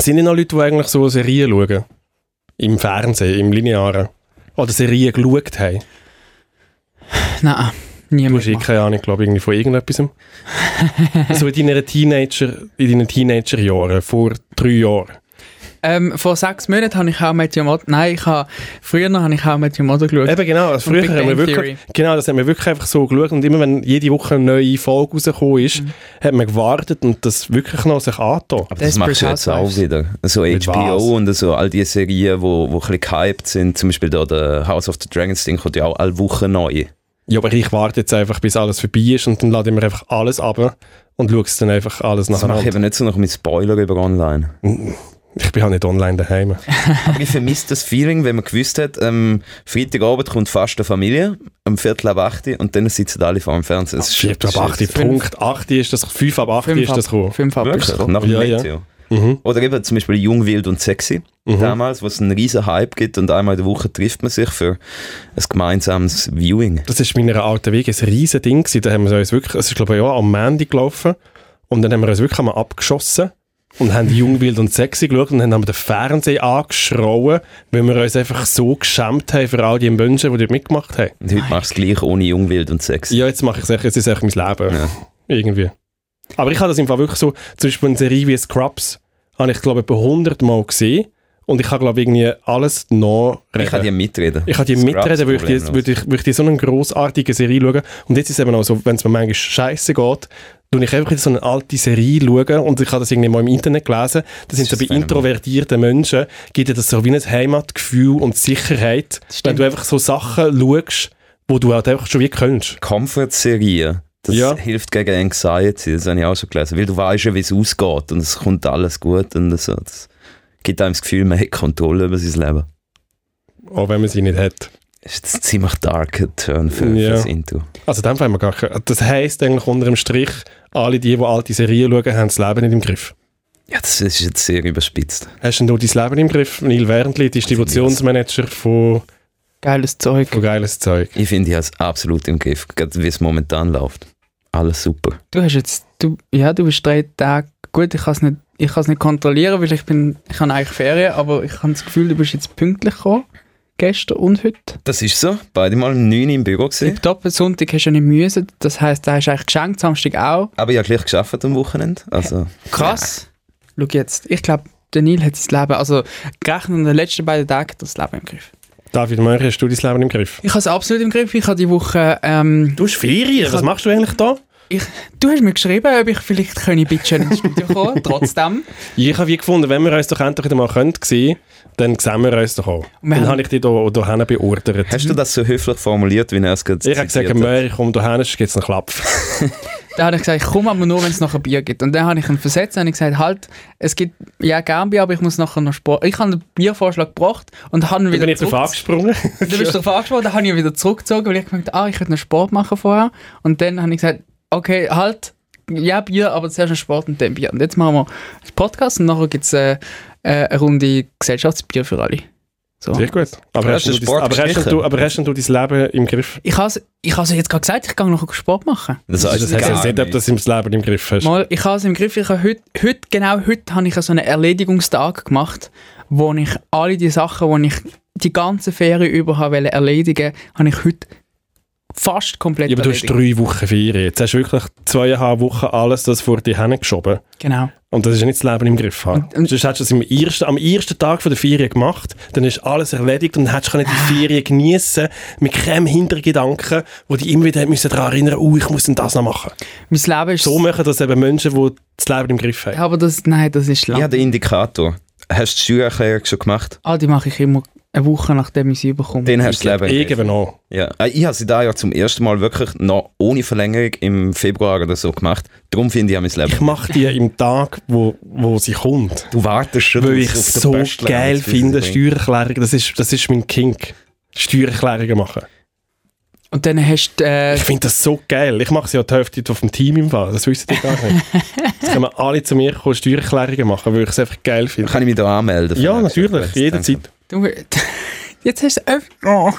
Sind denn noch Leute, die eigentlich so Serien schauen? Im Fernsehen, im Linearen? Oder Serien geschaut haben? Nein, Du niemand. hast eh keine Ahnung, glaube ich, irgendwie von irgendetwas. so in deinen Teenager, in deinen Teenagerjahren, vor drei Jahren. Ähm, vor sechs Monaten habe ich auch mit Your Mother... Nein, ich habe... Früher noch habe ich auch mit Your Mother geschaut. Eben genau, also früher haben wir wirklich, Theory. genau, das haben wir wirklich einfach so geschaut und immer wenn jede Woche eine neue Folge rausgekommen ist, Mhm. hat man gewartet und das wirklich noch sich angetan. Aber das machst du jetzt auch wieder. So Mit was? HBO und so all die Serien, wo, wo ein bisschen gehypt sind. Zum Beispiel da der House of the Dragons Ding kommt ja auch alle Wochen neu. Ja, aber ich warte jetzt einfach, bis alles vorbei ist und dann lade ich mir einfach alles ab und schaue es dann einfach alles Das mache ich nacheinander. eben nicht so noch mit Spoiler über online. Ich bin halt nicht online daheim. Aber ich vermisse das Feeling, wenn man gewusst hat, ähm, Freitagabend kommt fast eine Familie, um Viertel ab 8 Uhr, und dann sitzen alle vor dem Fernsehen. Das ist Vier ab 8, Fünf. Punkt 8 ist das, 5 ab 8 Fünf ist das ab, gekommen. fünf ab ist Wirklich? gekommen. Nach dem Ja, ja. Mhm. Oder eben zum Beispiel Jung, Wild und Sexy, Mhm. damals, wo es einen riesen Hype gibt und einmal in der Woche trifft man sich für ein gemeinsames Viewing. Das ist meiner alten Weg ein riesen Ding gewesen. Da haben wir uns wirklich, es ist glaube ich ja am Mandy gelaufen und dann haben wir uns wirklich einmal abgeschossen und haben Jung, Wild und Sexy geschaut und dann haben wir den Fernseher angeschrauen, weil wir uns einfach so geschämt haben für all die Menschen, die dort mitgemacht haben. Und heute machst du es gleich ohne Jung, Wild und Sexy. Ja, jetzt mache ich es echt, jetzt ist es echt mein Leben. Ja. Irgendwie. Aber ich habe das im Fall wirklich so, zum Beispiel eine Serie wie Scrubs, habe ich glaube ich etwa 100 Mal gesehen und ich habe glaube ich irgendwie alles noch Ich kann dir mitreden. Ich kann die Scrubs mitreden, würde ich, die- würde ich, würde ich die so eine grossartige Serie schauen. Und jetzt ist es eben auch so, wenn es mir manchmal scheiße geht, tue ich einfach in so eine alte Serie schauen und ich habe das irgendwie mal im Internet gelesen. Das sind so bei introvertierten Menschen, gibt dir das so wie ein Heimatgefühl und Sicherheit, wenn du einfach so Sachen schaust, wo du halt einfach schon wie kennst. Comfort-Serie, das Ja. hilft gegen Anxiety, das habe ich auch schon gelesen. Weil du weißt ja, wie es ausgeht und es kommt alles gut und so. Das gibt einem das Gefühl, man hat Kontrolle über sein Leben. Auch wenn man sie nicht hat. Das ist ein ziemlich darker Turn für, Ja. für das Intro. Also dann wir gar Das heisst eigentlich unter dem Strich, alle die, die alte Serien schauen, haben das Leben nicht im Griff. Ja, das ist jetzt sehr überspitzt. Hast denn du dein Leben im Griff? Neil Wernli, Distributionsmanager von, Geiles Zeug. von geiles Zeug. Ich finde, ich habe es absolut im Griff, gerade wie es momentan läuft. Alles super. Du hast jetzt... Du, ja, du bist drei Tage... Gut, ich kann es nicht, ich nicht kontrollieren, weil ich bin... Ich habe eigentlich Ferien, aber ich habe das Gefühl, du bist jetzt pünktlich gekommen. Gestern und heute. Das ist so. Beide mal um 9 Uhr im Büro gesehen. Tipptopp, Sonntag hast du ja nicht müssen. Das heisst, da hast du eigentlich geschenkt, Samstag auch. Aber ich habe gleich geschafft am Wochenende. Also, Krass. Schau jetzt, ich glaube, der Neil hat sein Leben, also gerechnet an den letzten beiden Tagen, das Leben im Griff. David Möhr, hast du dein Leben im Griff? Ich habe es absolut im Griff. Ich habe die Woche, ähm, Du hast Ferien, was machst du eigentlich da? Ich, du hast mir geschrieben, ob ich vielleicht könnte bitte ins Studio kommen trotzdem. Ich habe wie gefunden, wenn wir uns doch endlich wieder mal können dann sehen wir uns doch auch. Wir Dann habe ich dich hier hierhin beordert. hast du das so höflich formuliert, wie er es gerade ich habe gesagt? Möhr, ich komme hierhin, es gibt einen Klapf. Da habe ich gesagt, ich komme aber nur, wenn es noch ein Bier gibt. Und dann habe ich ihn versetzt und habe gesagt, halt, es gibt ja gern Bier, aber ich muss nachher noch Sport. Ich habe den Biervorschlag gebracht und habe ihn Dann wieder bin ich zurück- angesprungen. Du bist darauf angesprochen, dann habe ich ihn wieder zurückgezogen, weil ich gemerkt habe, ah, ich könnte noch Sport machen vorher. Und dann habe ich gesagt, okay, halt, ja, Bier, aber zuerst noch Sport und dann Bier. Und jetzt machen wir das Podcast und nachher gibt es äh, äh, eine Runde Gesellschaftsbier für alle. So. Sehr gut. Aber Du hast, du Sport aber, hast du, aber hast du dein Leben im Griff? Ich habe es ich has jetzt gerade gesagt, ich gehe noch Sport machen. Das Das heißt, heißt jetzt nicht, ob du das Leben im Griff hast. Mal, ich habe es im Griff. Ich habe heute, heute, genau heute, habe ich so einen Erledigungstag gemacht, wo ich alle die Sachen, die ich die ganze Ferien über habe wollte erledigen, habe ich heute fast komplett Ja, aber du hast drei Wochen Ferien. Jetzt hast du wirklich zweieinhalb Wochen alles das vor dir hingeschoben. Genau. Und das ist ja nicht das Leben im Griff haben. Und- und- Sonst hättest du das im ersten, am ersten Tag von der Ferien gemacht, dann ist alles erledigt und dann hättest du die Ferien geniessen mit keinem Hintergedanken, wo die immer wieder müssen daran erinnern oh, ich muss denn das noch machen. Mein Leben ist So machen das eben Menschen, die das Leben im Griff haben. Ja, aber das, nein, das ist Ja, lang. der Indikator. Hast du die Steuererklärung schon gemacht? Ah, die mache ich immer eine Woche, nachdem ich sie bekomme. Den hast du das Leben eben auch. Ja, Äh, ich habe sie da ja zum ersten Mal wirklich noch ohne Verlängerung im Februar oder so gemacht. Darum finde ich auch mein Leben. Ich mache die im Tag, wo, wo sie kommt. Du wartest schon Weil auf- ich auf den so geil finde. Steuererklärung, das ist, das ist mein Kink. Steuererklärungen machen. Und dann hast du... Äh, Ich finde das so geil. Ich mache sie ja die Hälfte vom Team im Fall. Das wissen die gar nicht. Jetzt können alle zu mir kommen, Steuererklärungen machen, weil ich es einfach geil finde. Kann ich mich da anmelden? Ja, natürlich. Jederzeit. Du, Jetzt hast du öfter. Oh.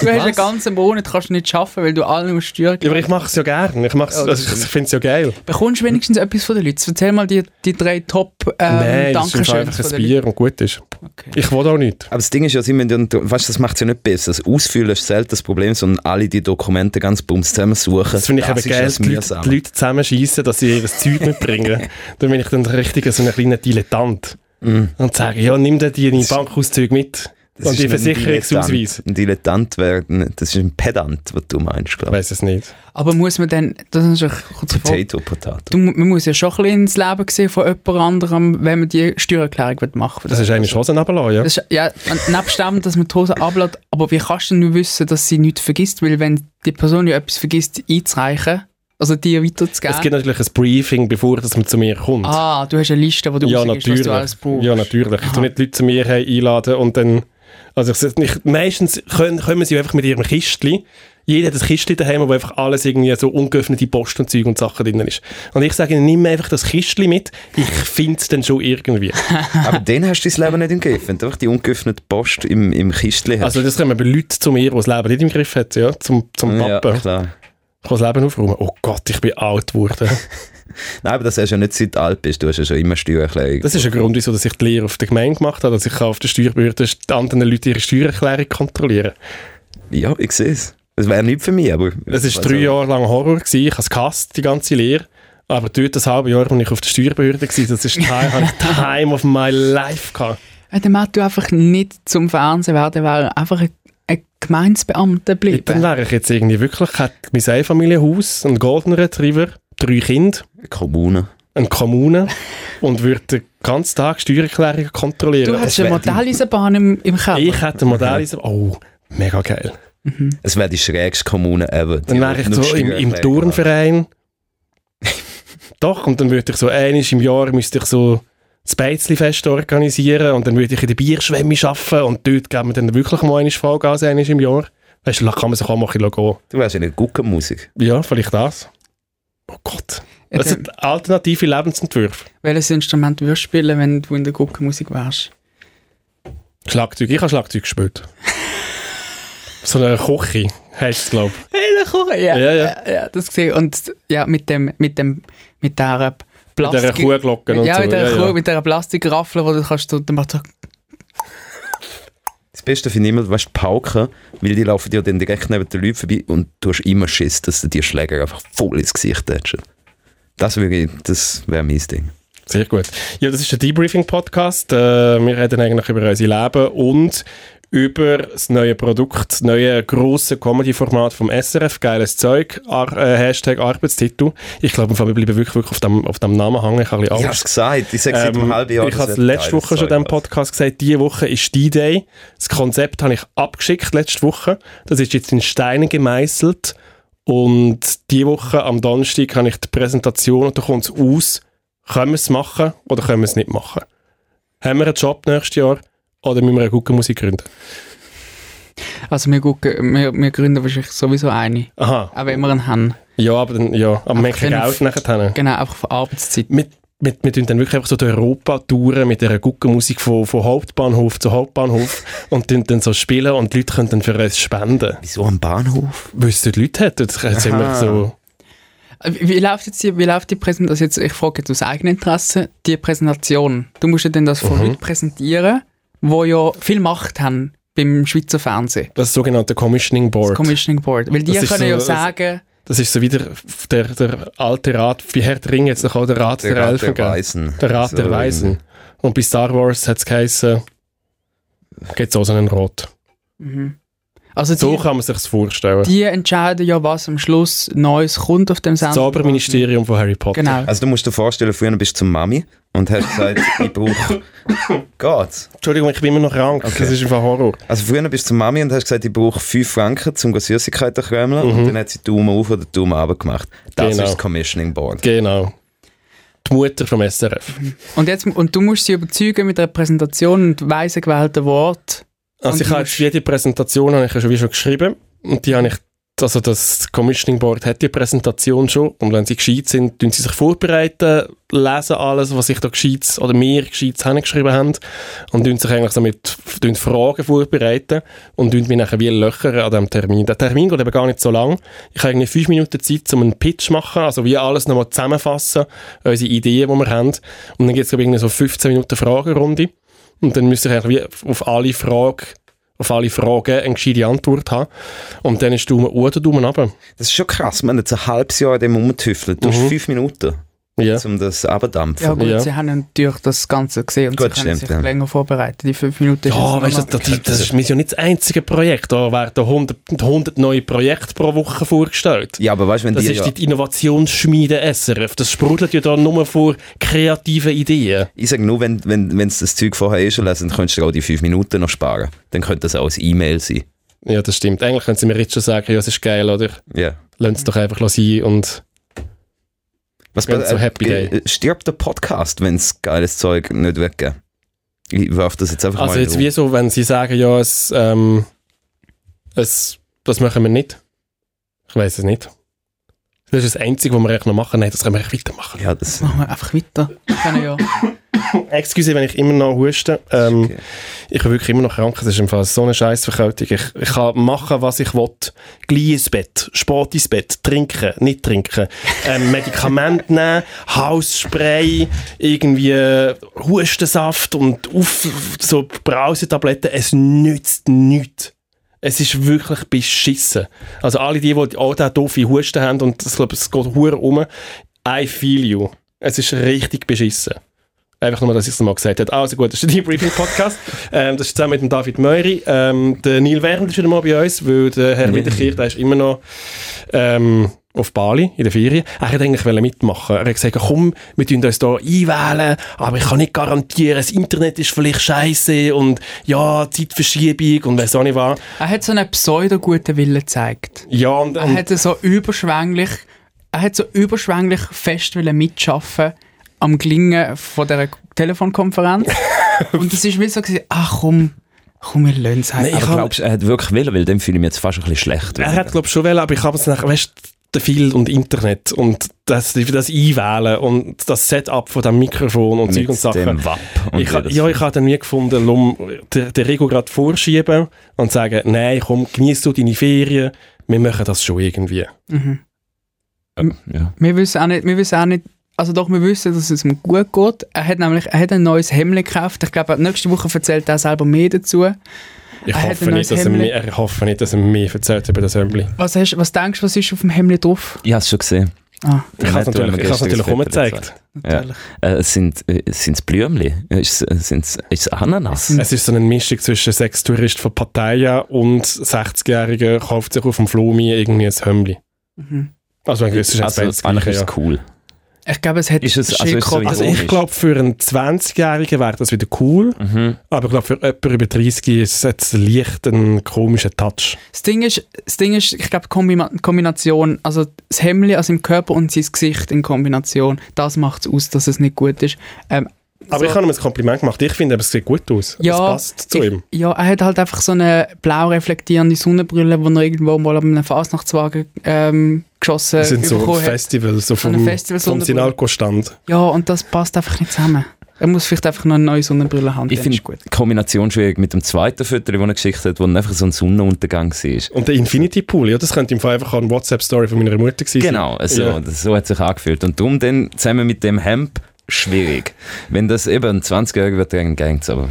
Du hast einen ganzen Monat kannst du nicht schaffen, weil du alle musst steuern. Ja, aber ich mache es ja gerne. Ich, mach's, also ich finde es ja geil. Bekommst du wenigstens etwas von den Leuten? Erzähl mal die, die drei top ähm, Nein, das ist einfach ein Leuten. Bier und gut ist. Okay. Ich will auch nicht. Aber das Ding ist ja, sie müssen, weißt, das macht es ja nicht besser. Das Ausfüllen ist selten das Problem, sondern alle die Dokumente ganz bums zusammensuchen. Das finde ich eben ist geil, die Leute, die Leute zusammenschießen, dass sie ihr Zeug mitbringen. Dann bin ich dann richtig so ein kleiner Dilettant. Mhm. Und sage, ja, nimm dir die deine Bankauszüge mit. Das und ist die Versicherungsausweis. Ein Dilettant wäre, das ist ein Pedant, was du meinst, Ich glaube weiß es nicht. Aber muss man dann, das ist eine kurze ich. Frage. Potato, Potato. Du, man muss ja schon ein bisschen ins Leben sehen von jemand anderem, wenn man die Steuererklärung machen will. Das ist eigentlich Hosen runterlassen, ja. Das ist, ja, nebst dem, dass man die Hose ablädt, aber wie kannst du nur wissen, dass sie nichts vergisst? Weil wenn die Person ja etwas vergisst einzureichen, also dir weiterzugeben. Es gibt natürlich ein Briefing, bevor das man zu mir kommt. ah, du hast eine Liste, wo du ja, rausgibst, was natürlich. du alles brauchst. Ja, natürlich. Ich tue nicht die Leute zu mir einladen und dann... Also ich, nicht, meistens können, kommen sie einfach mit ihrem Kistli. Jeder hat ein Kistli daheim, wo einfach alles irgendwie so ungeöffnete Post und Zeug und Sachen drin ist. Und ich sage ihnen, nimm einfach das Kistli mit, ich finde es dann schon irgendwie. Aber dann hast du dein Leben nicht im Griff, wenn du einfach die ungeöffnete Post im, im Kistchen hast. Also das kommen bei Leuten zu mir, die das Leben nicht im Griff hat, ja, zum, zum ja, Pappen. klar. Ich kann das Leben aufräumen. Oh Gott, ich bin alt geworden. Nein, aber das hast du ja nicht seit du alt bist. Du hast ja schon immer Steuererklärung. Das ist ein Grund, wieso dass ich die Lehre auf der Gemeinde gemacht habe, dass ich auf der Steuerbehörde die anderen Leute ihre Steuererklärung kontrollieren Ja, ich sehe es. Das wäre nicht für mich, aber... Das war also, drei Jahre lang Horror. Gewesen. Ich habe es gehasst, die ganze Lehre. Aber dort das halbe Jahr, als ich auf der Steuerbehörde war, das ist time, Time of my life gehabt. Ja, dann hättest du einfach nicht zum Fernsehen werden, wäre einfach ein, ein Gemeinsbeamter Dann bleiben. wäre ich jetzt irgendwie wirklich, ich hätte mein Einfamilienhaus, einen Golden Retriever, drei Kinder, Kommune. eine Kommune und würde den ganzen Tag Steuererklärungen kontrollieren. Du hast wär eine Modelleisenbahn im, im Keller. ich hätte ein Modell, oh, mega geil. Es wäre die schrägste Kommune ever. Dann wäre ich so im, im Turnverein. Doch, und dann würde ich so einmal im Jahr müsste ich so das Beizli-Fest organisieren und dann würde ich in der Bierschwemme arbeiten und dort geben wir dann wirklich mal eine Vollgas einmal im Jahr. Weißt du, da kann man sich auch mal ein bisschen gehen. Du wärst in der Guckenmusik. Ja, vielleicht das. Oh Gott. Das sind alternative Lebensentwürfe. Welches Instrument würdest du spielen, wenn du in der Guckenmusik wärst? Schlagzeug. Ich habe Schlagzeug gespielt. so eine Koche heisst es, glaube ich. Hey, Kuchen, ja. Ja, ja. ja, ja, das gesehen. Und ja, mit dem, mit dem, mit der Mit dieser Plastik... Kuhglocke und ja, so. mit der, ja, Kuh, ja. mit der Plastikraffel, wo du kannst, du, dann macht so, Das Beste finde ich immer, du weißt, die Pauken, weil die laufen dir dann direkt neben den Leuten vorbei und du hast immer Schiss, dass du die Schläger einfach voll ins Gesicht tätschen. Das wäre das wär mein Ding. Sehr gut. Ja, das ist der Debriefing-Podcast. Äh, wir reden eigentlich über unser Leben und über das neue Produkt, das neue grosse Comedy-Format vom SRF, geiles Zeug, Ar äh, Hashtag Arbeitstitel. Ich glaube, wir bleiben wirklich, wirklich auf, dem, auf dem Namen hängen. Ich habe ein bisschen gesagt, ich sage seit einem Ähm, halben Jahr. ich habe letzte Woche schon in diesem Podcast gesagt, diese Woche ist die Day. Das Konzept habe ich abgeschickt letzte Woche. Das ist jetzt in Steine gemeißelt. Und diese Woche am Donnerstag habe ich die Präsentation und da kommt es aus, können wir es machen oder können wir es nicht machen. Haben wir einen Job nächstes Jahr oder müssen wir eine gute Musik gründen? also wir, gucken, wir, wir gründen wahrscheinlich sowieso eine. Aha. Auch wenn wir einen haben. Ja, aber dann, ja, aber wir haben kein können Geld nachher. Genau, einfach von Arbeitszeit. wir, wir, wir tun dann wirklich einfach so die Europa-Touren mit dieser guten Musik von, von Hauptbahnhof zu Hauptbahnhof und tun dann so spielen und die Leute können dann für uns spenden. Wieso am Bahnhof? Weil es dort Leute hat. Das jetzt immer so, Wie läuft jetzt die, wie läuft die Präsentation? Also jetzt, ich frage jetzt aus eigenem Interesse, die Präsentation. Du musst ja dann das von Mhm. Leuten präsentieren, die ja viel Macht haben beim Schweizer Fernsehen. das sogenannte Commissioning Das Board. Commissioning Board. Weil die Das ist können so- ja das- sagen, Das ist so wie der, der, der alte Rat, wie Herr der Ringe jetzt noch auch der Rat der, Der Rat Elfen der. Weisen. Der Rat So der Weisen. Und bei Star Wars hat es geheißen, gibt es auch so einen Rot. mhm. also So die, kann man sich das vorstellen. die entscheiden ja, was am Schluss Neues kommt auf dem das Sender. Zauberministerium von Harry Potter. Genau. Also du musst dir vorstellen, früher bist du zum Mami und hast gesagt, ich brauche... Geht's? Entschuldigung, ich bin immer noch krank. Okay. Das ist einfach Horror. Also früher bist du zum Mami und hast gesagt, ich brauche 5 Franken, um Süßigkeiten zu krömeln. Mhm. Und dann hat sie Daumen auf oder Daumen runter gemacht. Das Genau. ist das Commissioning Board. Genau. Die Mutter vom SRF. Und, jetzt, und du musst sie überzeugen mit einer Präsentation und weise gewählten Wort. Also Und ich habe jetzt jede Präsentation habe ich ja schon, wie schon geschrieben und die habe ich also das Commissioning Board hat die Präsentation schon und wenn sie gescheit sind, tun sie sich vorbereiten, lesen alles, was ich da gescheit oder mir gescheit hingeschrieben haben und tun sich eigentlich so mit tun Fragen vorbereiten und tun mich nachher wie löchern an diesem Termin. Der Termin geht eben gar nicht so lang. Ich habe irgendwie fünf Minuten Zeit, um einen Pitch zu machen, also wie alles nochmal zusammenfassen, unsere Ideen, die wir haben und dann gibt es irgendwie so 15 Minuten Fragerunde und dann müsste ich eigentlich wie auf alle Fragen auf alle Fragen eine gescheite Antwort haben. Und dann ist Daumen hoch oder Daumen runter. Das ist schon krass, man hat jetzt ein halbes Jahr an dem rumgetüffelt. Du hast Mhm. fünf Minuten, Ja. um das abdampfen. Ja gut, Ja. sie haben natürlich das Ganze gesehen und Gut, sie können stimmt, sich ja. länger vorbereiten. Die fünf Minuten Ja, weißt du, das, das, das ist ja nicht das einzige Projekt. Da werden 100, 100 neue Projekte pro Woche vorgestellt. Ja, aber weißt du, wenn Das die, ist ja, die Innovationsschmiede SRF. Das sprudelt ja da nur vor kreativen Ideen. ich sage nur, wenn wenn wenn das Zeug vorher eh schon lesen, dann könntest du auch die fünf Minuten noch sparen. Dann könnte das auch als E-Mail sein. Ja, das stimmt. Eigentlich können sie mir jetzt schon sagen, ja, es ist geil, oder? Ja. Lass es doch einfach sein und Was Ganz so Happy Day. äh, Stirbt der Podcast, wenn es geiles Zeug nicht weggeben? Ich werfe das jetzt einfach Also mal jetzt in wie so, wenn sie sagen, ja, es, ähm, es, das machen wir nicht. Ich weiß es nicht. Das ist das Einzige, was wir eigentlich noch machen. Nein, das können wir echt weitermachen. Ja, das, Machen wir einfach weiter. Können ja. Excuse, wenn ich immer noch huste. Ähm, Okay. Ich bin wirklich immer noch krank. Das ist im Fall so eine Scheißverkältung. Ich, ich kann machen, was ich will. Gleich ins Bett, Sport ins Bett, trinken, nicht trinken, ähm, Medikamente nehmen, Hausspray, irgendwie äh, Hustensaft und auf, so Brausetabletten. Es nützt nichts. Es ist wirklich beschissen. Also alle die, die auch da doofe Husten haben und ich glaube, es geht hure um, I feel you. Es ist richtig beschissen. Einfach nur, dass ich es mal gesagt habe. Also gut, das ist der Debriefing Podcast. ähm, das ist zusammen mit dem David Meury. Ähm, der Neil Wernd ist wieder mal bei uns, weil der Herr Wiederkehr, der ist immer noch ähm, auf Bali in der Ferien. Er wollte eigentlich mitmachen. Er hat gesagt, komm, wir tun uns hier einwählen, aber ich kann nicht garantieren, das Internet ist vielleicht scheiße und ja, Zeitverschiebung und weiss auch nicht was. Er hat so einen pseudo-guten Willen gezeigt. Ja, und, Er und hat so überschwänglich, er hat so überschwänglich fest mitschaffen am Gelingen von dieser Telefonkonferenz. Und es ist wie so gewesen, ach komm, komm, wir lassen es Nein, ich glaubst du, er hat wirklich wollen, weil dem fühle ich mich jetzt fast ein bisschen schlecht. er hat glaube ich schon wollen, aber ich habe es nachher, weißt du, viel und Internet und das, das Einwählen und das Setup von dem Mikrofon und Zeug und Sachen. dem WAP. Und Ich, ha- ja, ich habe dann nie gefunden, um den, den Rego gerade vorschieben und sagen, nein, komm, genieß du deine Ferien, wir machen das schon irgendwie. Mhm. ja. Wir wissen auch nicht, wir wissen auch nicht, also doch, wir wissen, dass es ihm gut geht. Er hat nämlich, er hat ein neues Hemd gekauft. Ich glaube, nächste Woche erzählt er selber mehr dazu. Ich Er hoffe, nicht, dass er Hemdli. mir, ich hoffe nicht, dass er mir erzählt über das Hemdli. Was, hast, was denkst du, was ist auf dem Hemd drauf? Ich habe es schon gesehen. Ah, Ich habe es Ja, natürlich, ich natürlich das auch Foto gezeigt. natürlich. Äh, es sind äh, es sind Blümchen. Ist es ist Ananas? Es ist so eine Mischung zwischen Sextourist von Pattaya und 60-Jährigen kauft sich auf dem Flumi irgendwie ein Hemdli. Mhm. Also, es ist also, beides das eigentlich ist es cool. Ich glaube, es hat Ist es- also ist es so oder- Also ich glaube, für einen 20-Jährigen wäre das wieder cool, Mhm. aber ich glaube, für jemanden über 30 ist es jetzt leicht ein komischer Touch. Das Ding ist, das Ding ist ich glaube, Kombina Kombination, also das Hemd also im Körper und sein Gesicht in Kombination, das macht es aus, dass es nicht gut ist. Ähm, Aber so- ich habe ihm ein Kompliment gemacht. Ich finde, es sieht gut aus. Ja, es passt zu ich, ihm. Ja, er hat halt einfach so eine blau reflektierende Sonnenbrille, die er irgendwo mal an einem Fasnachtswagen ähm, geschossen Das sind so hat. Festivals, so vom, Festival- vom Sinalco-Stand. Ja, und das passt einfach nicht zusammen. Er muss vielleicht einfach noch eine neue Sonnenbrille haben. Ich finde die Kombination schwierig mit dem zweiten Foto, das er geschickt hat, wo dann einfach so ein Sonnenuntergang war. Und der Infinity Pool, ja, das könnte im Fall einfach eine WhatsApp-Story von meiner Mutter gewesen sein. Genau, so, Ja. so hat sich angefühlt. Und darum dann zusammen mit dem Hemd schwierig. Wenn das eben ein 20-Jähriger wird, dann gängt's aber.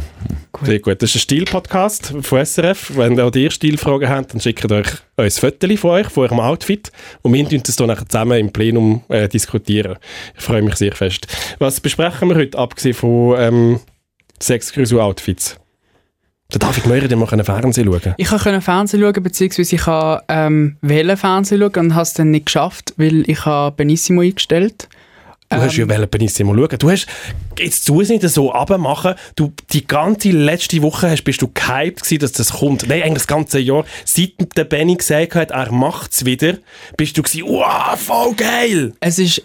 Sehr gut. Das ist ein Stil-Podcast von SRF. Wenn ihr auch ihr Stilfragen habt, dann schickt euch ein Foto von euch, von eurem Outfit. Und wir tun das dann nachher zusammen im Plenum äh, diskutieren. Ich freue mich sehr fest. Was besprechen wir heute, abgesehen von ähm, Sex-Cruise-Outfits? Der David Meurer, der mal Fernsehen schauen. Ich konnte Fernsehen schauen, beziehungsweise ich habe ähm, wählen Fernsehen schauen und habe es dann nicht geschafft, weil ich habe Benissimo eingestellt Du hast ja wollen Benissimo schauen. Du hast, jetzt tu es nicht so abmachen. Du, die ganze letzte Woche hast, bist du gehypt gewesen, dass das kommt. Nein, eigentlich das ganze Jahr. Seit der Benny gesagt hat, er macht's wieder, bist du gewesen, wow, voll geil! es ist,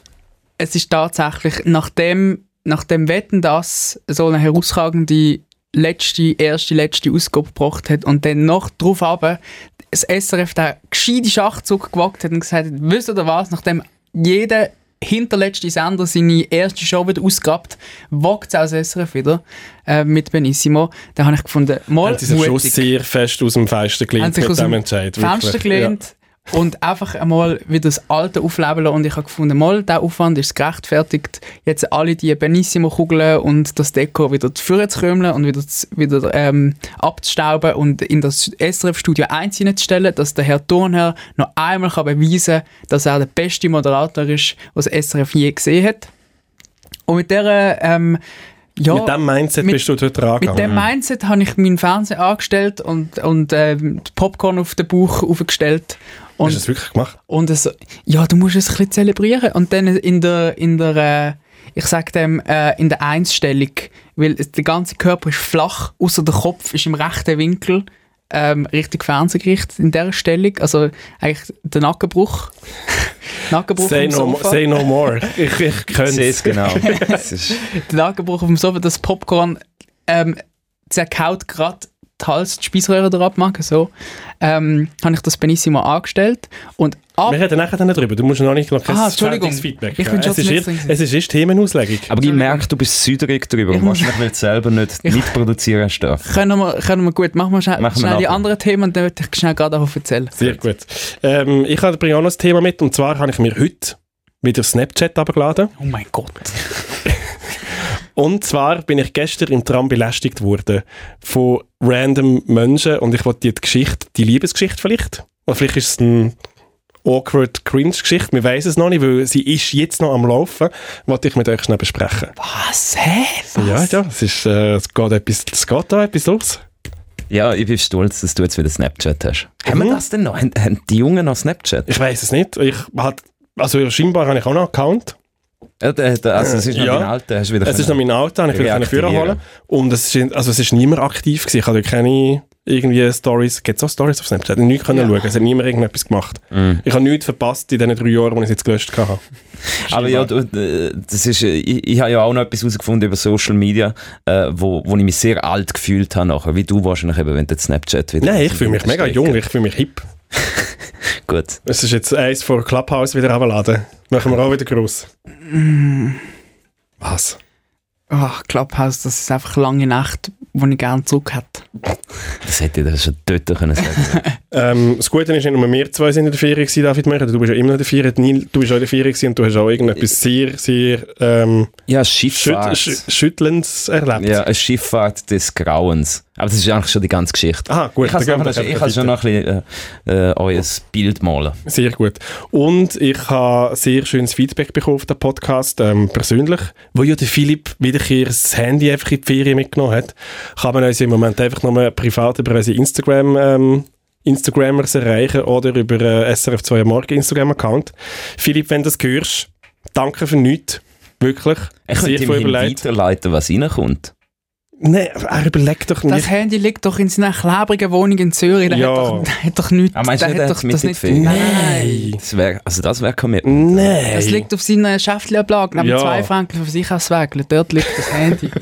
es ist tatsächlich, nachdem, nachdem Wetten das so eine herausragende letzte, erste, letzte Ausgabe gebracht hat und dann noch drauf aber das SRF den gescheiten Schachzug gewagt hat und gesagt hat, wisst ihr was, nachdem jeder hinterletzte Sender seine erste Show wieder ausgehabt, wagt es das SRF wieder äh, mit Benissimo. Da habe ich gefunden, mal Haben sie sich schon sehr fest aus dem Fenster gelehnt mit aus dem Entscheid. Fenster gelehnt und einfach einmal wieder das Alte aufleben lassen. Und ich habe gefunden, mal, der Aufwand ist gerechtfertigt, jetzt alle die Benissimo-Kugeln und das Deko wieder zu führen zu krümeln und wieder, zu- wieder ähm, abzustauben und in das SRF-Studio 1 hineinzustellen, dass der Herr Thurnherr noch einmal kann beweisen kann, dass er der beste Moderator ist, was das SRF je gesehen hat. Und mit dieser ähm, ja. Mit dem Mindset mit- bist du dort dran mit dem Mindset habe ich meinen Fernseher angestellt und, und die Popcorn auf den Bauch aufgestellt. Hast du Und, das wirklich gemacht? und es, ja, du musst es ein bisschen zelebrieren. Und dann in der, in der äh, ich sage dem, äh, in der Einsstellung, weil der ganze Körper ist flach, außer der Kopf ist im rechten Winkel, ähm, richtig Fernsehgericht in dieser Stellung. Also eigentlich der Nackenbruch. Nackenbruch Say no, Sofa. say no more. Ich, ich könnte es genau. Der Nackenbruch auf dem Sofa, das Popcorn ähm, zerkaut gerade die Hals, die Speiseröhre da abmachen, so. Ähm, habe ich das Benissimo angestellt und ab... Wir reden nachher dann darüber. Du musst noch nicht noch kein Ah, Entschuldigung. fertiges Feedback Ich bin schon es, ist es ist erst Themenauslegung. aber ich merke, du bist süderig drüber Ich und muss- wahrscheinlich willst du selber nicht mitproduzieren stehen. Können wir, können wir gut, machen wir schnell, Machen wir schnell die anderen Themen und dann würde ich schnell gerade darauf erzählen. Sehr gut. Ähm, ich habe bringe auch noch ein Thema mit und zwar habe ich mir heute wieder Snapchat abgeladen. Oh mein Gott. Und zwar bin ich gestern im Tram belästigt worden von random Menschen und ich wollte die Geschichte, die Liebesgeschichte vielleicht, oder vielleicht ist es eine awkward Cringe-Geschichte, wir wissen es noch nicht, weil sie ist jetzt noch am Laufen, wollte ich mit euch schnell besprechen. Was? Hä? Was? Ja, ja, es, ist, äh, es, geht etwas, es geht da etwas los. Ja, ich bin stolz, dass du jetzt wieder Snapchat hast. Haben wir das denn noch? Haben, haben die Jungen noch Snapchat? Ich weiß es nicht. Ich hat, also scheinbar habe ich auch noch einen Account. Ja, der, der, also es ist noch Ja. dein Alter, hast du wieder Es ist noch mein Auto, habe ich wieder Führer reaktivieren. holen. Und es ist, also es ist niemand aktiv gewesen. Ich habe dort keine irgendwie Stories, gibt es auch Stories auf Snapchat? Ich habe nichts können Ja. schauen. Es hat niemand irgendetwas gemacht. Mhm. Ich habe nichts verpasst in den drei Jahren, wo ich es jetzt gelöscht habe. Aber ja, du, äh, das ist, äh, ich, ich habe ja auch noch etwas herausgefunden über Social Media, äh, wo, wo ich mich sehr alt gefühlt habe nachher, wie du wahrscheinlich eben, wenn du Snapchat wieder... Nein, ich fühle mich mega jung, ich fühle mich hip. Gut. Es ist jetzt eins vor Clubhouse wieder runterladen. Machen wir auch wieder groß. Was? Ach, Clubhouse, das ist einfach lange Nacht, wo ich gerne zurück hätte. Das hätte ich dir schon dort können sagen Ähm, das Gute ist, nicht nur wir zwei sind in der Ferien gewesen, David Möcher. Du bist ja immer noch in der Ferien. Neil, du bist auch in der Ferien gewesen und du hast auch irgendetwas sehr, sehr ähm, Ja, schüt Schifffahrt. schü Schüttelndes erlebt. Ja, eine Schifffahrt des Grauens. Aber das ist eigentlich schon die ganze Geschichte. Aha, gut. Ich kann, doch ich kann schon noch ein bisschen äh, äh, euer Bild malen. Sehr gut. Und ich habe sehr schönes Feedback bekommen auf den Podcast, ähm, persönlich, wo ja der Philipp wiederkehr das Handy einfach in die Ferien mitgenommen hat. Kann man uns im Moment einfach nur privat über unsere Instagram, ähm, Instagrammers erreichen oder über äh, SRF 2 Morgen Instagram-Account. Philipp, wenn du das hörst, danke für nichts. Wirklich. Ich sehr könnte viel ihm überlegt. weiterleiten, was reinkommt. Nein, er überlegt doch Das nicht. Handy liegt doch in seiner klebrigen Wohnung in Zürich. Der Ja. hat doch, der hat doch nichts. Ah, meinst du der nicht, hat doch das nicht. in die Ferien? Nein. Das wär, also das wäre komm Nein. Es liegt auf seiner Schäftlenablage neben Ja. zwei Franken für sich auswägeln. Dort liegt das Handy.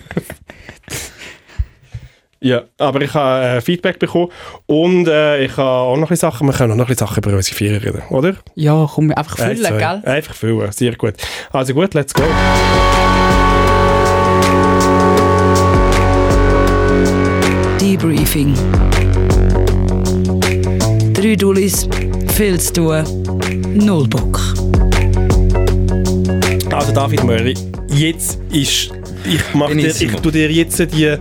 Ja, aber ich habe äh, Feedback bekommen und äh, ich habe auch noch ein Sachen, wir können auch noch ein Sachen über unsere Ferien reden, oder? Ja, komm, einfach Eins, füllen, zwei. gell? Einfach füllen, sehr gut. Also gut, let's go. Debriefing. Drei Dullis, viel zu tun, null Bock. Also David Möri, jetzt ist, ich mach dir, ich Benissimo. tu dir jetzt die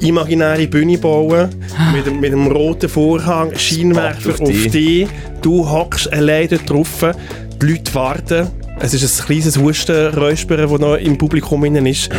imaginäre Bühne bauen, mit, mit einem roten Vorhang, Scheinwerfer auf auf dich. dich, du hockst allein dort drauf, die Leute warten, es ist ein kleines Husten, Räuspern, das noch im Publikum innen ist.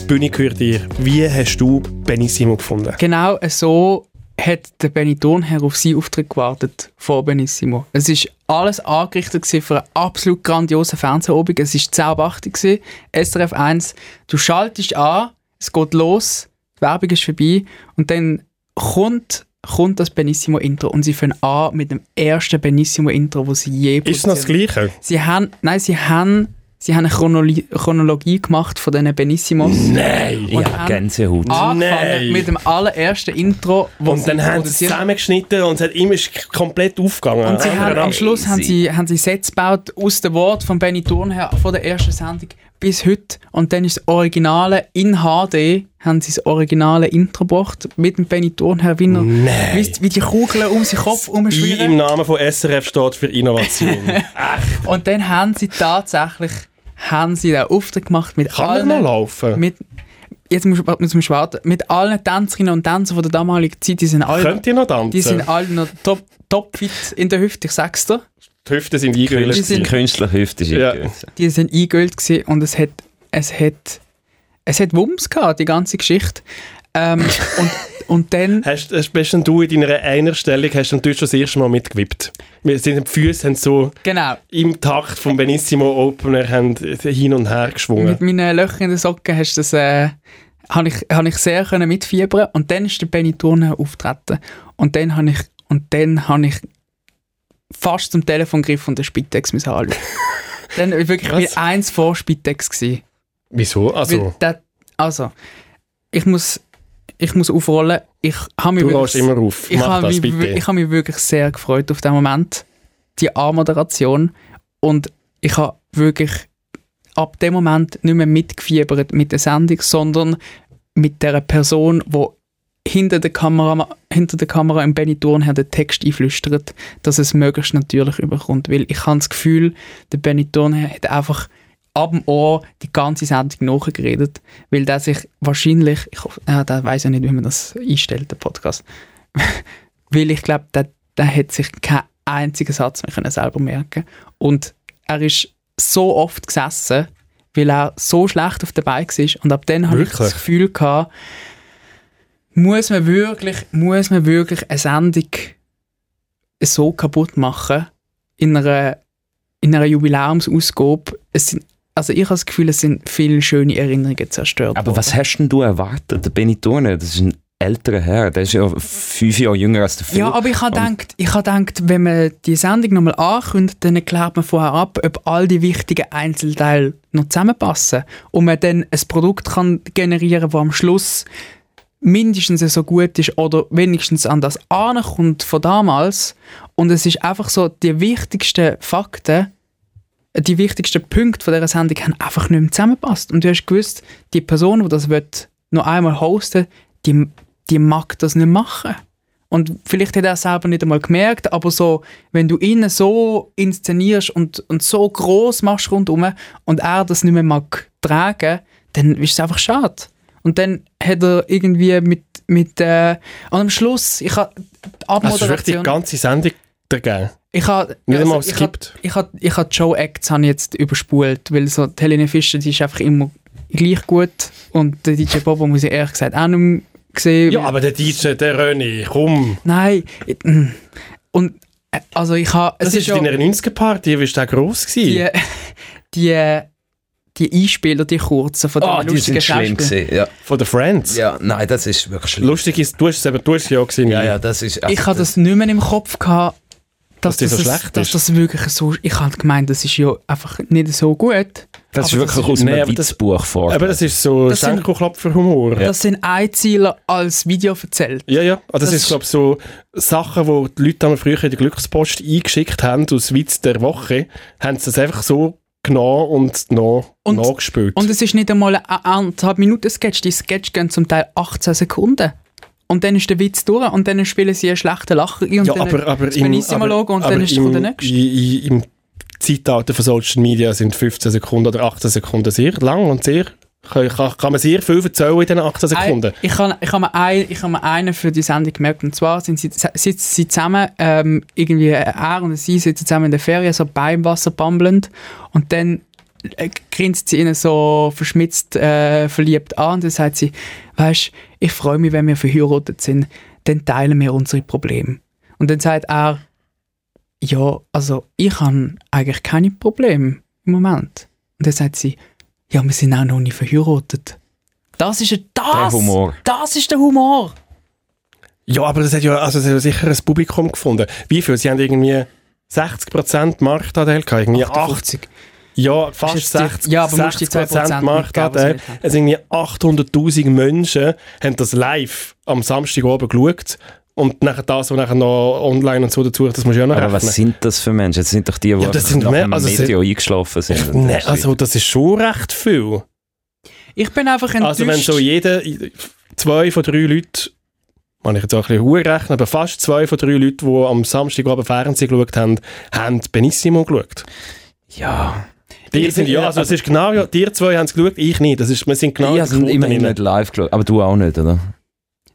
Die Bühne gehört dir. Wie hast du Benissimo gefunden? Genau so hat der Benny Thurnherr auf seinen Auftritt gewartet vor Benissimo. Es ist alles angerichtet für einen absolut grandiosen Fernsehobig. Es ist 10 ab 8 gewesen, SRF 1. Du schaltest an, es geht los, Werbung ist vorbei und dann kommt, kommt das Benissimo-Intro und sie fangen an mit dem ersten Benissimo-Intro, das sie je Ist es noch das Gleiche? Sie haben, nein, sie haben sie haben eine Chronoli Chronologie gemacht von diesen Benissimos. Nein! Und Ja, haben Gänsehaut. Nein. mit dem allerersten Intro, wo Und dann haben sie es zusammengeschnitten und es hat immer ist komplett aufgegangen. Und sie haben, am Schluss haben sie, haben sie Sets gebaut aus dem Wort von Benny Thurnherr von der ersten Sendung bis heute. Und dann ist das Originale in HD, haben sie das originale Intro gebracht mit dem Benny Thurnherr, wie, er, wie, wie die Kugeln um seinen Kopf I im herumschwirren. Namen von SRF steht für Innovation. Und dann haben sie tatsächlich haben sie den Auftritt gemacht mit Kann allen... noch laufen? Mit, jetzt musst du warten. Mit allen Tänzerinnen und Tänzern von der damaligen Zeit, die sind alle, Könnt ihr noch tanzen? die sind alle noch top, top fit in der Hüfte, ich sag's dir. Die Hüften sind eingehüllt. Die sind- Künstliche Hüfte ist Ja. eingehüllt. die sind eingeölt gewesen und es hat, es hat, es hat Wumms gehabt, die ganze Geschichte. Ähm, und, und dann, Hast, hast, bist du in deiner Einerstellung hast du natürlich schon das erste Mal mitgewippt. Wir sind, die Füße haben so genau, im Takt vom Benissimo Opener haben hin und her geschwungen. mit meinen Löchern in den Socken hast du das, äh, habe ich, hab ich sehr können mitfiebern und dann ist der Benny Turner auftreten und dann habe ich, und dann habe ich fast zum Telefon gegriffen und den Spitex müssen anrufen. dann wirklich, bin eins vor Spitex gewesen. Wieso? Also, der- also, ich muss, ich muss aufrollen. Ich habe mich du wirklich- rollst immer auf. ich habe das mich, ich habe mich wirklich sehr gefreut auf den Moment, die A-Moderation. Und ich habe wirklich ab dem Moment nicht mehr mitgefiebert mit der Sendung, sondern mit der Person, die hinter der Kamera, hinter der Kamera im Benny Thurnherr den Text einflüstert, dass es möglichst natürlich überkommt. Weil ich habe das Gefühl, der Benny Thurnherr hat einfach ab dem Ohr die ganze Sendung nachgeredet, weil der sich wahrscheinlich, ich hoffe, ja, der weiß ja nicht, wie man das einstellt, der Podcast, weil ich glaube, der, der hat sich keinen einzigen Satz mehr können selber merken. Und er ist so oft gesessen, weil er so schlecht auf der Bike war. Und ab dann habe ich das Gefühl gehabt, muss man wirklich, muss man wirklich eine Sendung so kaputt machen in einer, in einer Jubiläumsausgabe. Es sind, also ich habe das Gefühl, es sind viele schöne Erinnerungen zerstört Aber worden. was hast denn du erwartet? Der Benny Turner, das ist ein älterer Herr, der ist ja fünf Jahre jünger als der Phil. Ja, aber ich habe gedacht, ich habe gedacht, wenn man die Sendung nochmal ankündigt, dann erklärt man vorher ab, ob all die wichtigen Einzelteile noch zusammenpassen und man dann ein Produkt kann generieren, das am Schluss mindestens so gut ist oder wenigstens an das ankommt von damals. Und es ist einfach so, die wichtigsten Fakten, die wichtigsten Punkte von dieser Sendung haben einfach nicht mehr zusammengepasst. Und du hast gewusst, die Person, die das wird, noch einmal hosten die, die mag das nicht machen. Und vielleicht hat er es selber nicht einmal gemerkt, aber so, wenn du ihn so inszenierst und, und so groß machst rundherum und er das nicht mehr mag tragen, dann ist es einfach schade. Und dann hat er irgendwie mit, mit äh, und am Schluss, ich habe die Also, es ist wirklich die Abmoderation, ganze Sendung dagegen. ich habe einmal ich skippt. ich habe ich habe die Show Acts habe jetzt überspult, weil so die Helene Fischer, die ist einfach immer gleich gut und der DJ Bobo muss ich ehrlich gesagt auch nicht mehr sehen. Ja, aber der DJ, der René, komm. Nein, ich- mm. und äh, also ich habe, Das ist ist deiner 90er-Party, wie war der gross gewesen? die, die, die Einspieler, die kurzen von den Ah, die lustigen sind schlimm gewesen. Ja. Von den Friends? ja, nein, das ist wirklich schlimm. Lustig ist, du hast es eben, du hast es ja gesehen. Ja, ja, das ist... also Ich habe das nicht mehr im Kopf gehabt, dass, Dass die das, so schlecht dass ist. das wirklich so, ich habe gemeint, das ist ja einfach nicht so gut. Das ist aber wirklich das aus nee, einem das- Witzbuch vor. Aber das ist so Das sind- Schenkelklopfer-Humor. Ja. Das sind Einzieler als Video erzählt. Ja, ja. Also das, Das ist, glaube ich, so Sachen, die die Leute früher in die Glückspost eingeschickt haben, aus Witz der Woche, haben sie das einfach so genommen und noch Und- nachgespielt. Und es ist nicht einmal ein anderthalb Minuten Sketch. Die Sketch gehen zum Teil 18 Sekunden. Und dann ist der Witz durch und dann spielen sie einen schlechten Lacher ein und ja, dann aber, aber, das Benissimo Logo und dann ist im, der i- Im Zeitalter von Social Media sind 15 Sekunden oder 18 Sekunden sehr lang und sehr kann, kann, kann man sehr viel erzählen in diesen 18 Sekunden. Ein, ich habe ich hab mir, ein, ich hab mir einen für die Sendung gemerkt und zwar sind sie, sitzen sie zusammen, ähm, irgendwie er und sie sitzen zusammen in der Ferien, so beim Wasser bambelnd und dann äh, grinst sie ihnen so verschmitzt äh, verliebt an und dann sagt sie, weißt, ich freue mich, wenn wir verheiratet sind, dann teilen wir unsere Probleme. Und dann sagt er, ja, also ich habe eigentlich keine Probleme im Moment. Und dann sagt sie, ja, wir sind auch noch nicht verheiratet. Das ist ein- Der das, Humor. das ist der Humor. Ja, aber das hat ja, also das hat ja sicher ein Publikum gefunden. Wie viel? Sie haben irgendwie 60% Marktanteil gehabt, irgendwie 8. 58. Ja, fast Ist jetzt die- 60, ja, aber musst die 60 2% Marktanteil. was Es sind irgendwie 800'000 Menschen haben das live am Samstag oben geschaut. Und nachher das, was nachher noch online und so dazu, das muss ich auch noch Aber rechnen. was sind das für Menschen? Das sind doch die, die Ja, das einfach sind nach mehr- dem also Meteor eingeschlafen sind. das also das ist schon recht viel. Ich bin einfach enttäuscht. Also wenn so jeder, zwei von drei Leute, kann ich jetzt auch ein bisschen hoch rechnen, aber fast zwei von drei Leuten, die am Samstag oben Fernsehen geschaut haben, haben Benissimo geschaut. Ja. Die sind, ja, also es ist genau, ja, die zwei haben es geschaut, ich nicht. Das ist, wir sind genau ich habe drin. nicht live geschaut, aber du auch nicht, oder?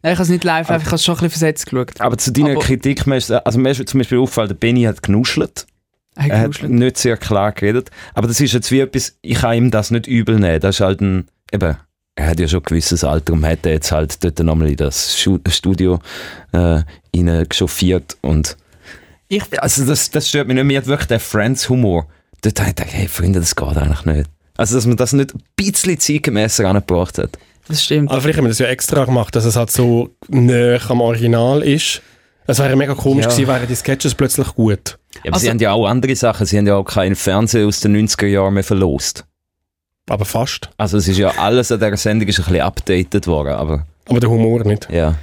Nein, ich habe es nicht live, einfach, ich habe es schon ein bisschen versetzt geschaut. Aber zu deiner Aber- Kritik, also mir ist zum Beispiel aufgefallen, der Benny hat genuschelt. Hey, Er hat genuschelt. nicht sehr klar geredet. Aber das ist jetzt wie etwas, ich kann ihm das nicht übel nehmen. Das ist halt ein, eben, er hat ja schon ein gewisses Alter und hat jetzt halt dort nochmal in das Studio äh, chauffiert und Ich, also das, das stört mich nicht. Mir hat wirklich der Friends-Humor. Dort habe ich gedacht, hey Freunde, das geht eigentlich nicht. Also, dass man das nicht ein bisschen zeitgemäßer angebracht hat. Das stimmt. Aber vielleicht haben wir das ja extra gemacht, dass es halt so näher am Original ist. Es wäre mega komisch Ja. gewesen, wären die Sketches plötzlich gut. Ja, aber Also- sie haben ja auch andere Sachen. Sie haben ja auch keinen Fernseher aus den 90er Jahren mehr verlost. Aber fast. Also es ist ja alles an dieser Sendung ist ein bisschen updated worden, aber Aber der Humor nicht. ja.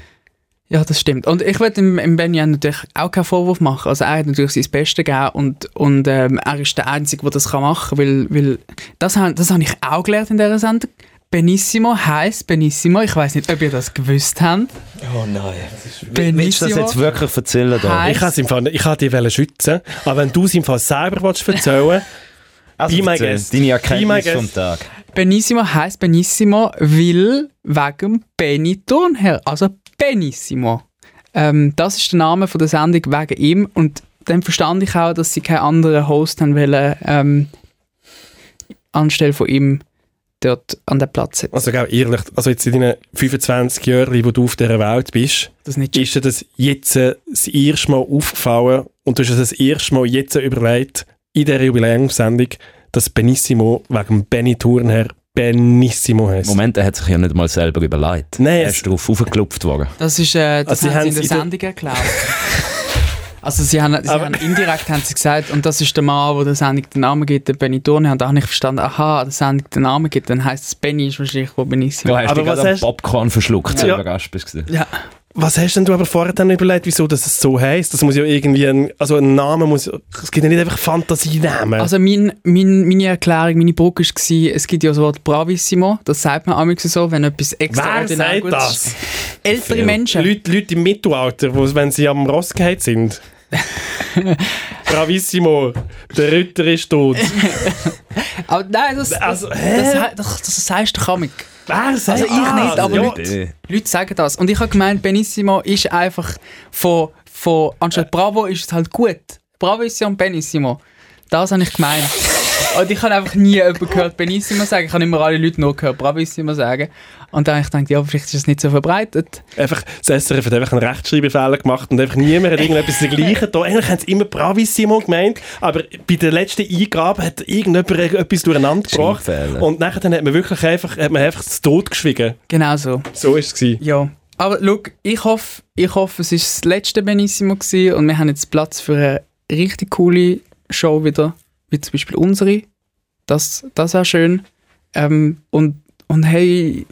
Ja, das stimmt. Und ich würde dem, Benny natürlich auch keinen Vorwurf machen. Also er hat natürlich sein Bestes gegeben und, und ähm, er ist der Einzige, der das kann machen kann, weil, weil das, das habe ich auch gelernt in dieser Sendung. Benissimo heisst Benissimo. Ich weiß nicht, ob ihr das gewusst habt. Oh nein. Willst du das Benissimo jetzt wirklich erzählen? Da? Ich habe im Fall, ich wollte wollen schützen, aber wenn du es im Fall selber willst erzählen Also Be my guest. Deine Erkenntnis vom Tag. Benissimo heisst Benissimo, weil wegen Benny Turnherr, also Benissimo. Ähm, das ist der Name von der Sendung wegen ihm und dann verstand ich auch, dass sie keinen anderen Host haben wollen, ähm, anstelle von ihm dort an den Platz setzen. Also, gell, ehrlich, also jetzt in deinen 25 Jahren, wo du auf dieser Welt bist, Das nicht ist dir das jetzt äh, das erste Mal aufgefallen und du hast es das erste Mal jetzt überlegt, in dieser Jubiläumssendung, dass Benissimo wegen Benny Thurnherr Benissimo heisst. Moment, er hat sich ja nicht mal selber überlegt. Nein, er ist darauf aufgeklopft worden. Das ist, äh, das Also haben sie in der Sendung geklaut. Also sie haben, sie Aber- haben indirekt haben sie gesagt, und das ist der Mann, der der Sendung den Namen gibt, der Benny Thurnherr, und da habe ich verstanden, aha, der Sendung den Namen gibt, dann heisst es Benny ist wahrscheinlich wo Benissimo. Du hast Aber was hast- Popcorn verschluckt, so Ja. überrascht bist du. Ja, Was hast denn du aber vorher dann überlegt, wieso das es so heisst? Das muss ja irgendwie ein, also ein Name muss, es gibt ja nicht einfach Fantasienamen. Also mein, mein, meine Erklärung, meine Brücke war, es gibt ja das Wort Bravissimo, das sagt man manchmal so, wenn etwas Wer extraordinär sagt gut das? ist. Ältere. Menschen. Leute, Leute im Mittelalter, wo, wenn sie am Ross gehalten sind. Bravissimo, der Ritter ist tot. Aber nein, das, Also, das, das, das, das sagst du Comic. Wer sagt Also ich nicht, aber ja. Leute. Leute sagen das. Und ich habe gemeint, Benissimo ist einfach von, von anstatt Bravo ist es halt gut. Bravissimo und Benissimo. Das habe ich gemeint. Und ich habe einfach nie jemanden gehört Benissimo sagen. Ich habe immer alle Leute nur gehört Bravissimo sagen. Und dann habe ich gedacht, ja, vielleicht ist es nicht so verbreitet. Einfach, das SRF hat einfach einen Rechtschreibfehler gemacht und einfach niemand hat irgendetwas dergleichen da. Eigentlich haben sie immer Bravissimo gemeint, aber bei der letzten Eingabe hat irgendjemand etwas durcheinander gebracht. Und nachher dann hat man wirklich einfach, hat man einfach zu Tod geschwiegen. Genau so. So war es. gewesen. Ja. Aber schau, ich hoffe, ich hoffe, es war das letzte Benissimo gewesen und wir haben jetzt Platz für eine richtig coole Show wieder, wie zum Beispiel unsere. Das, das wäre schön. Ähm, und, und hey,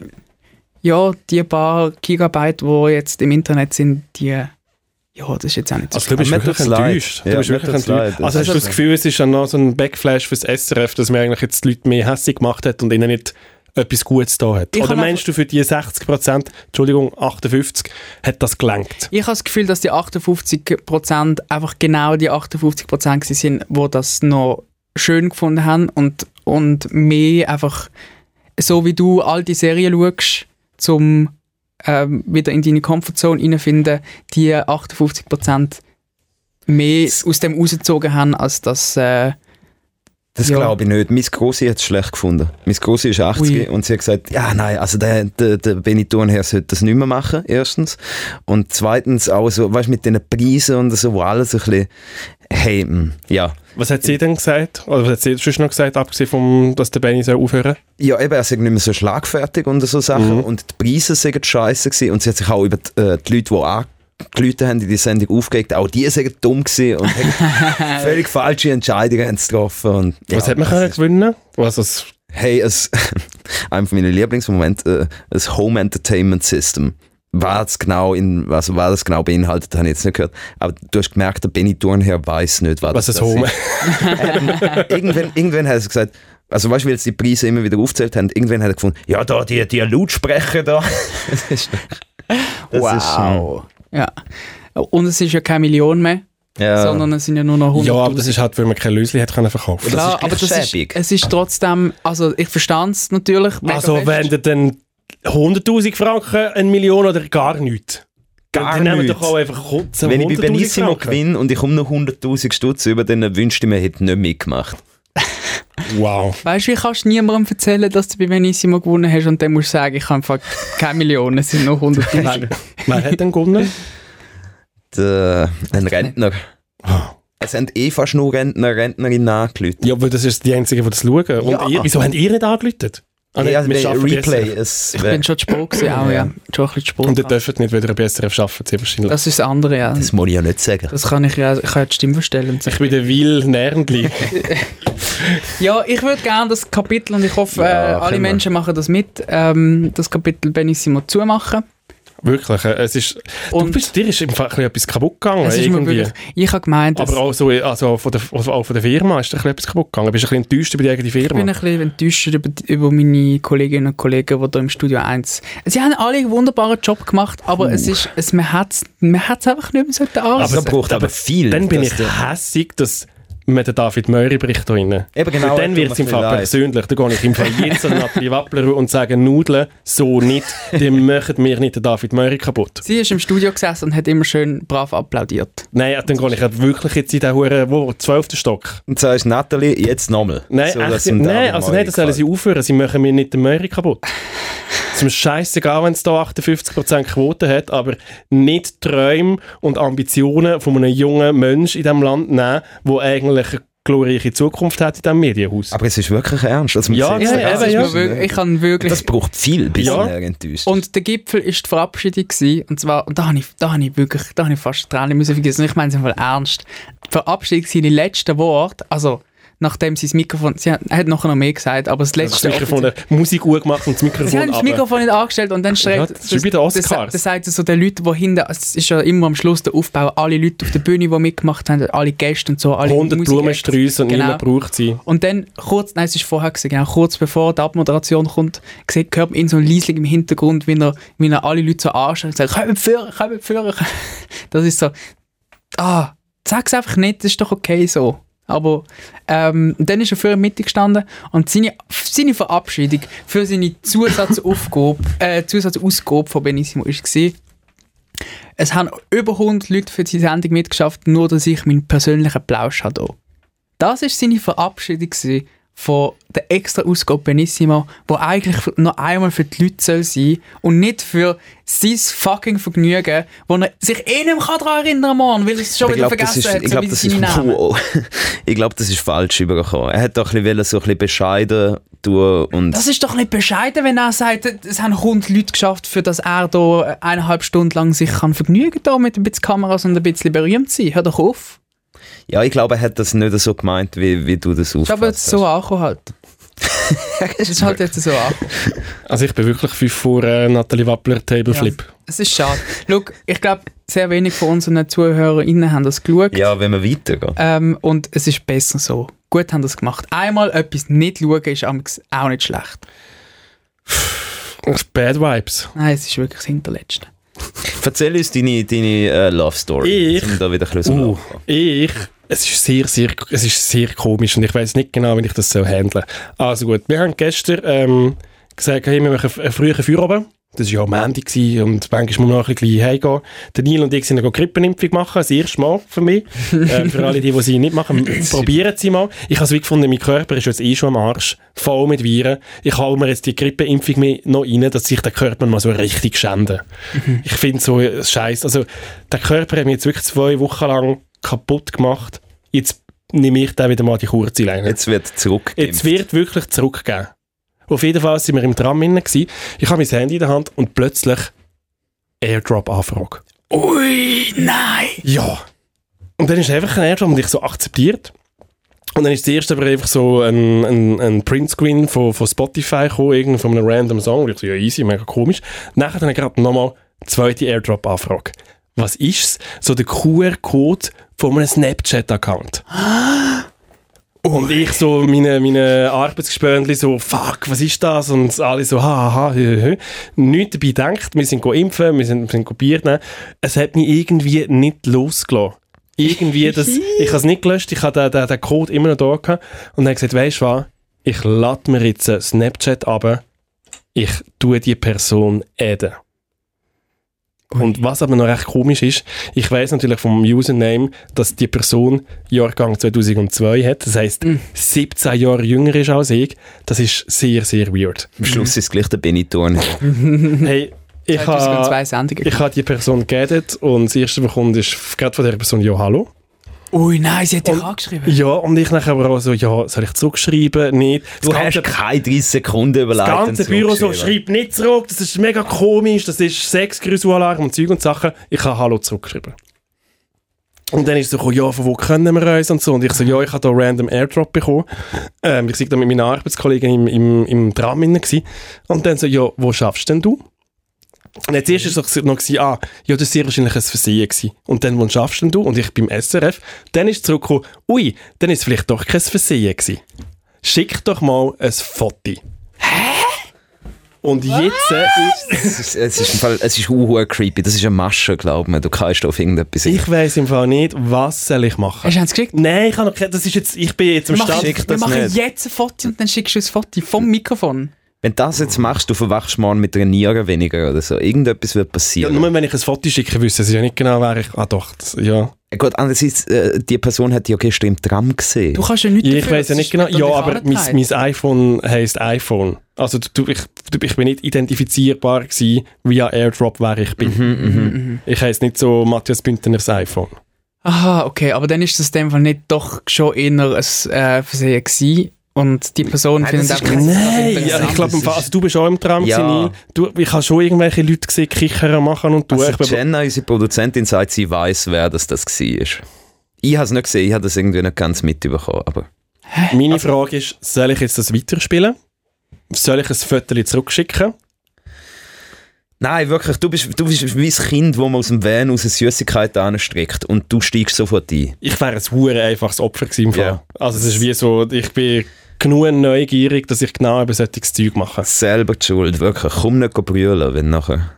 ja, die paar Gigabyte, die jetzt im Internet sind, die, ja, das ist jetzt auch nicht so Also du bist wirklich enttäuscht. Du Ja, bist wirklich enttäuscht. Also hast du das Gefühl, es ist dann noch so ein Backflash fürs SRF, dass man eigentlich jetzt die Leute mehr hässlich gemacht hat und ihnen nicht etwas Gutes da hat? Ich Oder meinst du für die 60 Prozent, Entschuldigung, 58, hat das gelangt? Ich habe das Gefühl, dass die 58% einfach genau die 58% gewesen sind, wo das noch schön gefunden haben und, und mehr einfach so wie du all die Serien schaust, zum ähm, wieder in deine Comfortzone reinfinden, die 58% mehr aus dem rausgezogen haben, als das äh, Das Ja. glaube ich nicht. Meine Grossi hat es schlecht gefunden. Meine Grossi ist 80 Ui. und sie hat gesagt, ja nein, also der, der, der Thurnherr sollte das nicht mehr machen, erstens. Und zweitens auch so, weißt du, mit diesen Preisen und so, wo alles ein bisschen, hey, mm, ja. Was hat sie denn gesagt? Oder was hat sie sonst noch gesagt, abgesehen vom, dass der Benny soll aufhören Ja, eben, er sei nicht mehr so schlagfertig und so Sachen Mhm. und die Preise seien scheiße gewesen und sie hat sich auch über die, äh, die Leute, die Leute haben in die Sendung aufgeregt, auch die sind dumm gewesen und völlig falsche Entscheidungen haben getroffen. Und, Was ja, hat man das können ist- gewinnen? Was das Hey, es, einer von meinen Lieblingsmomente, äh, ein Home Entertainment System. Was genau in, was, was das genau beinhaltet, habe ich jetzt nicht gehört. Aber du hast gemerkt, der Benny Thurnherr weiß nicht, was, was das Home. ist. irgendwann, irgendwann hat er gesagt, also weißt du, weil sie die Preise immer wieder aufzählt haben, irgendwann hat er gefunden, ja, da, die, die Lautsprecher da. Das ist, das ist, wow. ja. Und es ist ja keine Million mehr, ja. sondern es sind ja nur noch 100 Ja, aber das ist halt, weil man kein Lösli hat können verkaufen. das Klar, ist aber das ist, schäbig. es ist trotzdem, also ich verstand es natürlich. Also fest. wenn du dann 100'000 Franken, eine Million oder gar nichts? Gar dann nehmen doch auch einfach kurz Wenn ich bei 100'000 Benissimo gewinne und ich komme noch 100'000 Stutz über, dann wünschte ich mir, ich hätte nicht mitgemacht. Wow. Weißt du, wie kannst du niemandem erzählen, dass du bei Benissimo gewonnen hast und dann musst du sagen, ich habe einfach keine Millionen, es sind nur 100'000. Wer, hat denn gewonnen? Der, ein Rentner. Es sind eh fast nur Rentner, Rentnerinnen angerufen. Ja, weil das ist die Einzigen, die das schauen. Und Ja. ihr, wieso habt ihr nicht angeläutet? Ah, der schaffen Replay. Es Ich bin schon zu spät gewesen, auch, ja. Schon ein bisschen zu spät. Und ihr dürft nicht wieder besser schaffen, sie wahrscheinlich. Das ist das andere, ja. das muss ich ja nicht sagen. Das kann ich ja, ich kann ja die Stimme verstellen. ich bin der Will Nernli. Ja, ich würde gerne das Kapitel, und ich hoffe, Ja, äh, alle. Menschen machen das mit, ähm, das Kapitel Benissimo zumachen. Wirklich. äh, Es ist, du Und bist, dir ist im Fall ein bisschen etwas kaputt gegangen. es ist mir irgendwie. wirklich, ich habe gemeint, Aber auch, so, also von der, also auch von der Firma ist dir ein bisschen etwas kaputt gegangen. Bist du ein bisschen enttäuscht über die eigene ich bin Firma? ein bisschen enttäuscht über, über meine Kolleginnen und Kollegen, die hier im Studio 1. Sie haben alle einen wunderbaren Job gemacht, aber es ist, es, man hat es man hat's einfach nicht mehr so Aber angesehen. es braucht aber viel. Dann bin ich hässig, dass man den David Möri bricht da rein. Eben genau. Weil dann wird es im Fall leid. persönlich. Da gehe ich im Fall jetzt an Nathalie Wappler und sage, Nudeln so nicht, die machen mir nicht den David Möri kaputt. Sie ist im Studio gesessen und hat immer schön brav applaudiert. Nein, dann gehe ich halt wirklich jetzt in den Huren, wo, 12. Stock. Und so ist Nathalie jetzt nochmal. Nein, So, echt, nein also nein, das sollen sie aufhören. Sie machen mir nicht den Möri kaputt. Es ist mir scheißegal, wenn es da 58% Quote hat, aber nicht die Träume und Ambitionen von einem jungen Menschen in diesem Land nehmen, der eigentlich eine glorreiche Zukunft hat in diesem Medienhaus. Aber es ist wirklich ernst. Also, man Ja, ja, eben, ja. wirklich, ich kann wirklich... Das braucht viel, bis Ja. er enttäuscht. Und der Gipfel ist die Verabschiedung gewesen, und zwar, und da habe ich, da habe ich wirklich, da habe ich fast Tränen müssen vergessen, ich meine es einfach ernst. Die Verabschiedung, seine letzten Worte, also, nachdem sie das Mikrofon, sie hat, hat nachher noch mehr gesagt, aber das Das letzte... Mikrofon, der Musik gut gemacht und das Mikrofon Sie haben das. Mikrofon nicht angestellt und dann Ja, schreibt... das ist wie bei den das, Oscars. das sagt so den Leuten, die hinten... Es ist ja immer am Schluss der Aufbau, alle Leute auf der Bühne, die mitgemacht haben, alle Gäste und so, alle 100 Musiker- Blumensträuße und Genau. niemand braucht sie. Und dann kurz, nein, es ist vorher gewesen, genau, kurz bevor die Abmoderation kommt, sieht, hört man ihn so leislich im Hintergrund, wie er, wie er alle Leute so anschaut und sagt, kommt führen, kommt führen. Das ist so, ah, sag's einfach nicht, das ist doch okay so. Aber ähm, dann ist er für in der Mitte gestanden und seine, seine Verabschiedung für seine Zusatzaufgabe, äh, Zusatzausgabe von Benissimo ist gewesen, es haben über 100 Leute für die Sendung mitgeschafft, nur dass ich meinen persönlichen Plausch hier. Das war seine Verabschiedung von der extra Ausgabe Benissimo, wo eigentlich noch einmal für die Leute soll sein und nicht für sein fucking Vergnügen, wo er sich eh nicht mehr daran erinnern kann, weil er es schon ich wieder vergessen ist, hat, ich so glaub, das ist, wow. ich glaube, das ist falsch übergekommen. Er hat doch ein bisschen, so ein bisschen bescheiden tun und Das ist doch nicht bescheiden, wenn er sagt, es haben 100 Leute geschafft, für dass er da eineinhalb Stunden lang sich kann vergnügen da mit ein bisschen Kameras und ein bisschen berühmt sein. Hör doch auf. Ja, ich glaube, er hat das nicht so gemeint, wie, wie du das Ist aber aufgefasst jetzt so angekommen halt. Es ist halt jetzt so angekommen. Also ich bin wirklich fünf vor äh, Nathalie Wappler Table Flip. Es ist schade. Schau, ich glaube, sehr wenig von unseren ZuhörerInnen haben das geschaut. Ja, wenn wir weitergehen. Ähm, und es ist besser so. Gut haben das gemacht. Einmal etwas nicht schauen ist amigs auch nicht schlecht. Bad Vibes. Nein, es ist wirklich das Hinterletzte. Erzähl uns deine, deine äh, Love Story. Ich? Um da wieder ein bisschen Uh, ich, es ist sehr, sehr, es ist sehr komisch und ich weiß nicht genau, wie ich das so handeln. Also gut, wir haben gestern ähm, gesagt, hey, wir machen einen frühen Feierabend. Das war ja am Ende gewesen und manchmal muss man noch ein bisschen heimgehen. Der Neil und ich sind eine Grippenimpfung machen, das erste Mal für mich. ähm, für alle, die, die sie nicht machen, probieren sie mal. Ich habe es wie gefunden, mein Körper ist jetzt eh schon am Arsch, voll mit Viren. Ich hole mir jetzt die Grippeimpfung mit noch rein, dass sich der Körper mal so richtig schände. Ich finde so scheiße. Also, der Körper hat mich jetzt wirklich zwei Wochen lang kaputt gemacht. Jetzt nehme ich da wieder mal die kurze Leine. Jetzt wird zurückgegeben. Jetzt wird wirklich zurückgegeben. Auf jeden Fall sind wir im Tram drin. gewesen. Ich habe mein Handy in der Hand und plötzlich Airdrop-Anfrage. Ui, nein! Ja. Und dann ist einfach ein Airdrop und ich so akzeptiert. Und dann ist zuerst aber einfach so ein, ein, ein Printscreen von, von Spotify gekommen, irgendwie von einem random Song. Und ich so, ja easy, mega komisch. Nachher dann gerade nochmal zweite Airdrop-Anfrage. Was ist's? So der QR-Code von einem Snapchat-Account. Und ich so, meine, meine Arbeitsgespönchen so, fuck, was ist das? Und alle so, ha, ha, hö, hö. Nichts dabei gedacht, wir sind impfen, wir sind, wir sind Bier nehmen. Es hat mich irgendwie nicht losgelassen. Irgendwie, das, ich habe es nicht gelöscht, ich habe den, den, den Code immer noch da gehabt. Und dann gesagt, weisst du was, ich lade mir jetzt Snapchat ab, ich tue die Person adden. Und was aber noch recht komisch ist, ich weiß natürlich vom Username, dass die Person Jahrgang 2002 hat, das heißt 17 Jahre jünger ist als ich. Das ist sehr, sehr weird. Am Schluss ist es gleich der Benito. Hey, ich habe 2002 Sendungen. ich habe die Person geaddet und das erste, was kommt, ist gerade von der Person «Ja, hallo». Ui, nein, sie hat dich angeschrieben. Ja, und ich nachher aber auch so «Ja, soll ich zurückschreiben?» Nicht. Du hast keine 30 Sekunden überlegt. Das ganze Büro so, schreib nicht zurück, das ist mega komisch, das ist Sex-Grüßalarm und Zeug und Sachen. Ich habe Hallo zurückgeschrieben. Und dann ist so, ja, von wo können wir uns und so. Und ich so, ja, ich habe da random Airdrop bekommen. Ähm, ich war da mit meinen Arbeitskollegen im, im, im Tram gewesen. Und dann so, ja, wo schaffst denn du? Und jetzt erst war es noch, gewesen, ah, ja, das war sehr wahrscheinlich ein Versehen gewesen. Und dann, wo schaffst denn du? Und ich beim SRF. Dann ist es zurückgekommen, ui, dann ist es vielleicht doch kein Versehen gewesen. Schick doch mal ein Foto. Und jetzt äh, ist Es ist, es ist, im Fall, es ist huhu creepy. Das ist eine Masche, glaub mir. Du kannst auf irgendetwas. Ich weiß im Fall nicht, was soll ich machen. Hast du es geschickt? Nein, ich habe noch das ist jetzt, ich bin jetzt am Wir machen, Stand. schick wir machen jetzt ein Foto und dann schickst du ein Foto vom Mikrofon. Wenn du das jetzt machst, du verwachst morgen mit einer Niere weniger oder so. Irgendetwas wird Ja, passieren. nur wenn ich ein Foto schicke, wüsste sie ja nicht genau, wer ich, ah doch, das, ja. Gut, andererseits, äh, die Person hat ja gestern im Tram gesehen. Du kannst ja nicht ja ich weiß ja das nicht genau, ja, aber mein, mein iPhone heisst iPhone. Also du, ich, du, ich bin nicht identifizierbar gewesen, via Airdrop, wer ich bin. Mhm, Ich heiße nicht so Matthias Bündners iPhone. Aha, okay, aber dann ist das in dem Fall nicht doch schon eher ein äh, Versehen gewesen und die Person Nein, findet das das Nein, ja, ich glaube, das also, du bist auch im Tram Ja. du, Ich habe schon irgendwelche Leute gesehen, kichern machen und du. Also ich Jenna, unsere Produzentin, sagt, sie weiß, wer das, das war. Ich habe es nicht gesehen, ich habe das irgendwie nicht ganz mitbekommen. Aber Meine Frage ist, soll ich jetzt das weiterspielen? Soll ich ein Foto zurückschicken? Nein, wirklich, du bist, du bist wie ein Kind, wo man aus dem Van aus Süßigkeiten anstreckt und du steigst sofort ein. Ich wäre ein hure einfaches Opfer gewesen. im Fall. Ja. Also es ist wie so, ich bin genug neugierig, dass ich genau über solches Zeug mache. Selber die Schuld, wirklich. Komm nicht brüllen, wenn nachher...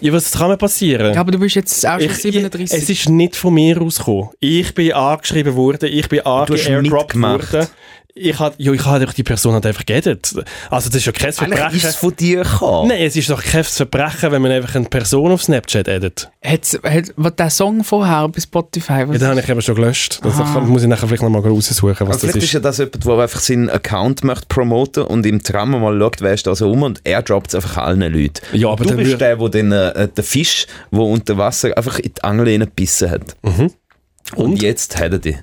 Ja, was kann mir passieren? Ja, aber du bist jetzt auch schon ich, 37. Ich, es ist nicht von mir ausgekommen. Ich bin angeschrieben worden, ich bin Du hast ange-airdropped mitgemacht. worden. Ich habe ja, ich hab die Person halt einfach geedet. Also das ist ja kein Eigentlich Verbrechen. ist es von dir gekommen. Nein, es ist doch kein Verbrechen, wenn man einfach eine Person auf Snapchat edit. Hat, was der Song vorher bei Spotify, Ja, den habe ich eben schon gelöscht. Das Ah. muss ich nachher vielleicht noch mal raussuchen, was Aber das vielleicht ist. ist. ja das jemand, der einfach seinen Account möchte promoten und im Tram mal schaut, wer ist da so rum und er droppt es einfach allen Leuten. Ja, aber du dann bist der, der den, äh, den Fisch, der unter Wasser einfach in die Angel gebissen hat. Mhm. Und, Und? jetzt hat er die.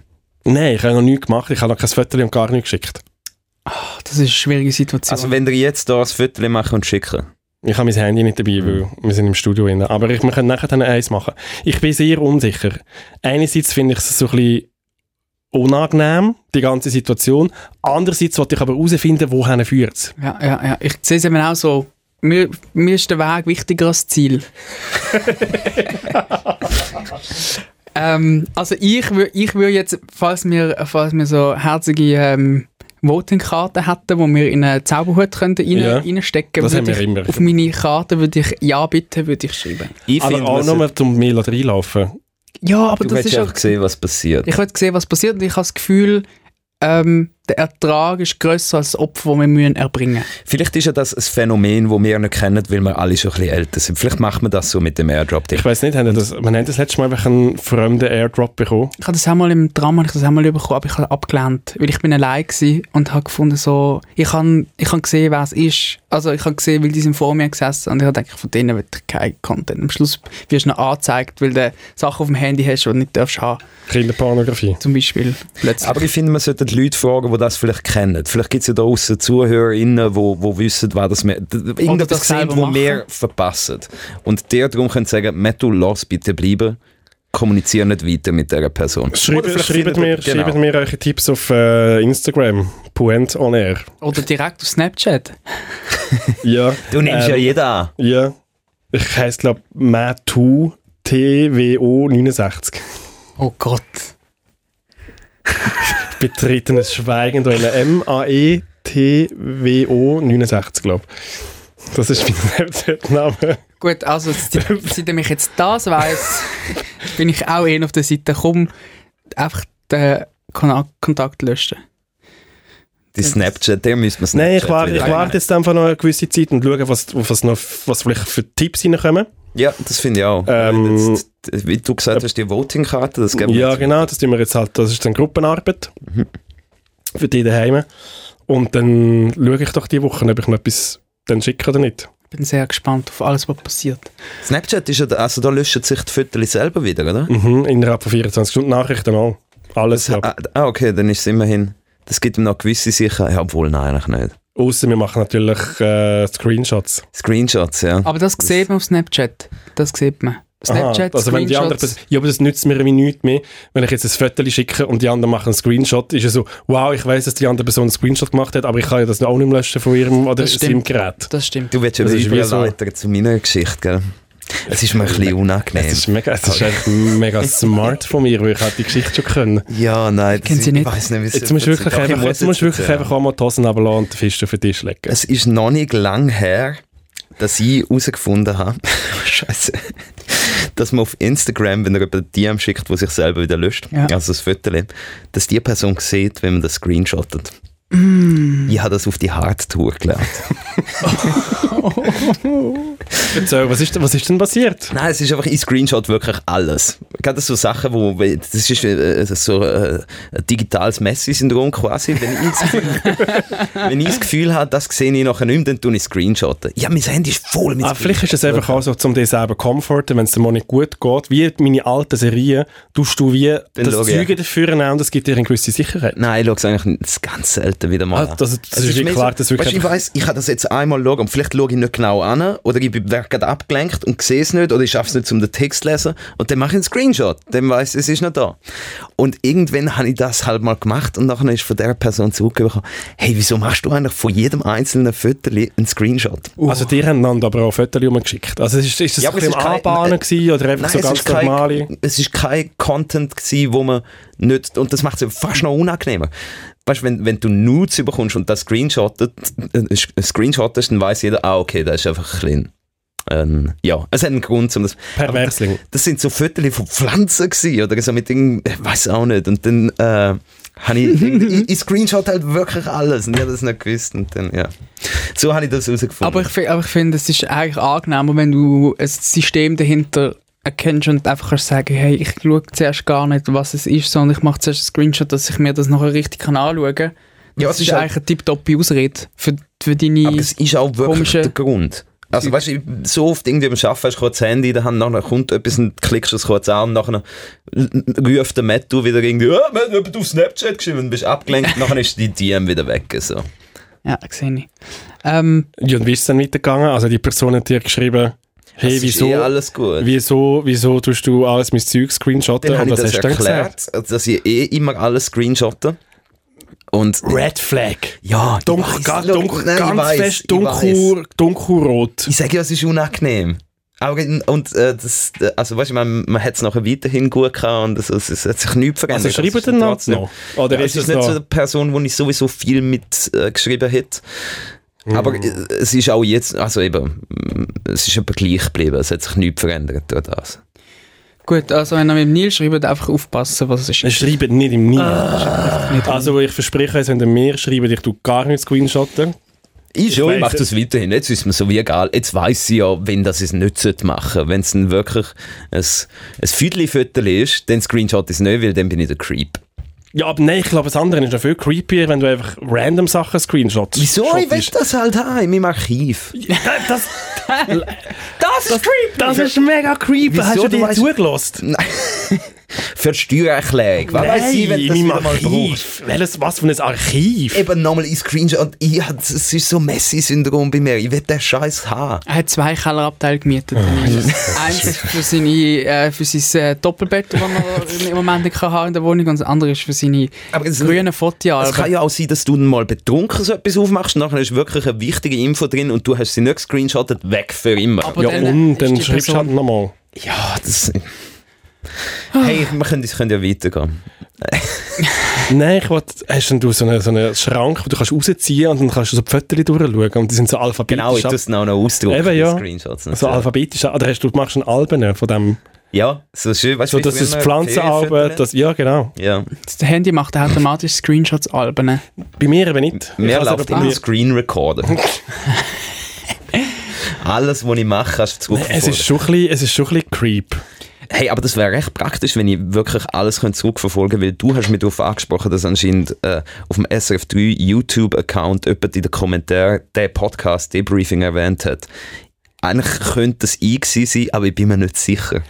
Nein, ich habe noch nichts gemacht. Ich habe noch kein Foto und gar nichts geschickt. Das ist eine schwierige Situation. Also wenn ihr jetzt da ein Foto machen und schicken. Ich habe mein Handy nicht dabei, weil wir sind im Studio drin. Aber ich, wir können nachher dann eins machen. Ich bin sehr unsicher. Einerseits finde ich es so ein bisschen unangenehm, die ganze Situation. Andererseits wollte ich aber herausfinden, wohin führt es. ja, ja, ja. Ich sehe es eben auch so. Mir, mir ist der Weg wichtiger als das Ziel. ähm, also ich würde ich würd jetzt, falls wir, falls wir so herzige ähm, Voting-Karten hätten, wo wir in einen Zauberhut könnten rein, Ja, reinstecken immer. Auf meine Karte würde ich Ja bitte würde ich schreiben. Ich Aber finde, auch nur zum Mail reinlaufen. Ja, aber du das ist auch, sehen, was passiert. Ich will sehen, was passiert und ich habe das Gefühl, ähm, der Ertrag ist grösser als das Opfer, das wir müssen erbringen Vielleicht ist ja das ein Phänomen, das wir nicht kennen, weil wir alle schon ein bisschen älter sind. Vielleicht macht man das so mit dem Airdrop-Ding. Ich weiß nicht, haben das, man hat das letzte Mal einfach einen fremden Airdrop bekommen. Ich habe das auch mal im Drama, ich das auch mal bekommen, aber ich habe abgelehnt, weil ich bin allein war und habe gefunden, so, ich habe ich hab gesehen, wer es ist. Also ich habe gesehen, weil die sind vor mir gesessen und ich habe gedacht, von denen will ich keinen Content. Am Schluss wirst du noch angezeigt, weil du Sachen auf dem Handy hast, die du nicht darfst haben. Kinderpornografie. Zum Beispiel plötzlich. Aber ich finde, man sollte die Leute fragen, die das vielleicht kennen. Vielleicht gibt es ja da draussen ZuhörerInnen, wo, wo wissen, was das irgendetwas das sehen, wo wir verpassen. Und der darum können sagen, Metu, lass bitte bleiben, kommuniziere nicht weiter mit dieser Person. Oder Schreibt, mir, genau. schreibt mir eure Tipps auf äh, Instagram. Puent on air. Oder direkt auf Snapchat. Ja. Du nimmst Ähm, ja jeden an. Ja. Ich heiße, glaube ich, Matu TWO69. Oh Gott. Betretenes Schweigen da in der M-A-E-T-W-O 69, glaube ich. Das ist mein Snapchat-Name. Gut, also seit- seitdem ich jetzt das weiss, bin ich auch eher auf der Seite, komm, einfach den Kon Kontakt löschen. Die Snapchat, der müssen wir Nein, ich Snapchat warte, ich warte jetzt einfach noch eine gewisse Zeit und schaue, was, was, noch, was vielleicht für Tipps reinkommen. Ja, das finde ich auch. Ähm, Jetzt, wie du gesagt hast, die Voting-Karte, das geben wir Ja, genau, das tun wir jetzt halt, das ist dann Gruppenarbeit für die daheim. Und dann schaue ich doch die Woche, ob ich noch etwas dann schicke oder nicht. Ich bin sehr gespannt auf alles, was passiert. Snapchat ist ja, da- also da löschen sich die Fotos selber wieder, oder? Mhm, innerhalb von 24 Stunden Nachrichten auch. Alles. Ah, ah, okay, dann ist es immerhin, das gibt ihm noch gewisse Sicherheit, ja, obwohl, nein, eigentlich nicht. Außer wir machen natürlich äh, Screenshots. Screenshots, ja. Aber das sieht man auf Snapchat. Das sieht man. Snapchat, Aha, also wenn die andere ja, aber das nützt mir irgendwie nichts mehr. Wenn ich jetzt ein Foto schicke und die anderen machen einen Screenshot, ist es so, wow, ich weiß, dass die andere Person einen Screenshot gemacht hat, aber ich kann ja das auch nicht mehr löschen von ihrem oder Das seinem stimmt. Gerät. Das stimmt. Du willst ja Das ist wie überleiten zu meiner Geschichte, gell? Es ist mir ein bisschen unangenehm. Es ist mega, es ist echt mega smart von mir, weil ich halt die Geschichte schon können. ja, nein, das Kennen Sie ist- nicht? Ich weiß nicht, wie es Jetzt musst du wirklich einfach, muss jetzt musst du wirklich einfach auch mal die Hosen runterlassen und den Fisch auf den Tisch legen. Es ist noch nicht lang her, dass ich herausgefunden habe, Scheiße, dass man auf Instagram, wenn er über die DM schickt, wo sich selber wieder löscht, Ja. also das Foto, dass die Person sieht, wenn man das screenshottet. Mm. Ich habe das auf die Hardtour gelernt. Erzähl, was ist, was ist denn passiert? Nein, es ist einfach, ich screenshot wirklich alles. Gerade so Sachen, wo, das ist äh, so äh, ein digitales Messi-Syndrom quasi. Wenn ich, das Gefühl, wenn ich das Gefühl habe, das sehe ich nachher nicht mehr, dann tue ich screenshotten. Ja, mein Handy ist voll mit Ah, vielleicht ist es einfach auch so, um dich selber comforten, wenn es dir mal nicht gut geht. Wie meine alten Serien, tust du wie das schau ich. Zeuge dafür nehmen und es gibt dir eine gewisse Sicherheit. Nein, ich schaue es eigentlich das ganz selten wieder mal Ah, an. das- das ist mehr klar, das wirklich weißt, ich weiss, ich kann das jetzt einmal schauen und vielleicht schaue ich nicht genau an oder ich bin gerade abgelenkt und sehe es nicht oder ich schaffe es nicht, um den Text zu lesen und dann mache ich einen Screenshot, dann weiss ich, es ist noch da. Und irgendwann habe ich das halt mal gemacht und nachher ist von der Person zurückgekommen, hey, wieso machst du eigentlich von jedem einzelnen Foto einen Screenshot? Also die haben einander aber auch Fotos rumgeschickt. Also ist, ist das Ja, ein bisschen ist kein- Anbahnen gewesen oder einfach Nein, so ganz ist kein- normale... Es ist kein Content gewesen, wo man nicht, und das macht es fast noch unangenehmer. Weißt du, wenn, wenn du Nudes bekommst und das screenshottet, äh, screenshottest, dann weiß jeder, ah, okay, das ist einfach ein bisschen, ähm, ja, es hat einen Grund, um das, Perversling. das sind so Fotos von Pflanzen gewesen, oder so mit irgend, ich weiß auch nicht, und dann, äh, habe ich, ich, ich screenshot halt wirklich alles und ich habe das nicht gewusst und dann, ja. So habe ich das herausgefunden. Aber ich, aber ich finde, es ist eigentlich angenehmer, wenn du ein System dahinter erkennst und einfach kannst sagen, hey, ich schaue zuerst gar nicht, was es ist, sondern ich mache zuerst einen Screenshot, dass ich mir das nachher richtig kann anschauen kann. Ja, das ist, ist eigentlich eine tipptoppe Ausrede für, für deine... Aber es ist auch wirklich der Grund. Also weißt du, so oft irgendwie beim Arbeiten hast du kurz das Handy in der Hand, nachher kommt etwas und klickst es kurz an und nachher ruft der Mattu wieder irgendwie, man hat jemand auf Snapchat geschrieben und bist abgelenkt, nachher ist die DM wieder weg. So. ja, sehe ich. Ähm, Ja, und wie ist es dann weitergegangen? Also die Person hat dir geschrieben, hey, wieso, eh alles gut. wieso, wieso tust du alles mein Zeug screenshotten? Dann habe ich das erklärt, dass ich eh immer alles screenshotte. Und Red Flag. ja, Dunkel, weiss, ganz, schau, dunkel, nein, ich ganz weiss, fest dunkel, dunkelrot. Ich sage ja, es ist unangenehm. Aber, und äh, das, also weißt du, man, man hat es nachher weiterhin gut gehabt und es, es, es hat sich nichts verändert. Also ist den Namen noch? Oder ja, ist es ist nicht so noch? eine Person, wo ich sowieso viel mit äh, geschrieben hätte. Aber äh, es ist auch jetzt, also eben, mm, es ist aber gleich geblieben. Es hat sich nichts verändert durch das. gut, also wenn ihr mit dem Nil schreibt, einfach aufpassen, was es ist. Es schreibt nicht im Nil. Nicht Also ich verspreche euch, wenn ihr mir schreibt, ich tue gar nicht screenshotten. Ich schon, ich mache es. das weiterhin. Jetzt ist mir so wie egal. Jetzt weiss sie ja, wenn das es nicht sollte machen Wenn es dann wirklich ein, ein Füdli-Foto ist, dann Screenshot ist nicht, weil dann bin ich der Creep. Ja, aber nein, ich glaube, das andere ist noch viel creepier, wenn du einfach random Sachen screenshots. Wieso? Ich will das halt haben in meinem Archiv. Das, Das ist creepy! das ist mega creepy. Wieso? Hast du dir zugelassen? Nein. für die Steuererklärung. Was weiss ich, wenn du das wieder mal brauchst. Welches, was für ein Archiv? Eben nochmal in Screenshot. Und ich, es ist so Messi-Syndrom bei mir. Ich will den Scheiß haben. Er hat zwei Kellerabteile gemietet. Eins ist für, seine, äh, für sein äh, Doppelbett, das er im Moment kann haben in der Wohnung, und das andere ist für seine Aber es, grünen es Fotoalben. kann ja auch sein, dass du dann mal betrunken so etwas aufmachst und nachher ist wirklich eine wichtige Info drin und du hast sie nicht gescreenshottet, weg für immer. Aber ja, dann und dann die schreibst du halt nochmal. ja, das... Hey, wir können, wir können ja weitergehen. Nein, ich wollte, hast du so einen, so einen Schrank, wo du kannst rausziehen und dann kannst du so die Fotos durchschauen und die sind so alphabetisch. Genau, ich tue es auch noch ausdrucken, Eben, ja. Screenshots. so natürlich. alphabetisch, oder hast du, du machst ein Alben von dem, Ja, so schön, weißt so wie das ist Pflanzenalben, das, ja genau. Ja, Das Handy macht automatisch Screenshots-Alben. Bei mir eben nicht. Ich mir läuft immer. Screen Recorder. Alles, was ich mache, kannst du Es ist zurückverfolgen. schon ein bisschen, es ist schon ein bisschen creep. Hey, aber das wäre recht praktisch, wenn ich wirklich alles zurückverfolgen könnte, weil du hast mich darauf angesprochen, dass anscheinend äh, auf dem SRF3 YouTube-Account jemand in den Kommentaren den Podcast Debriefing erwähnt hat. Eigentlich könnte das ich gewesen sein, aber ich bin mir nicht sicher.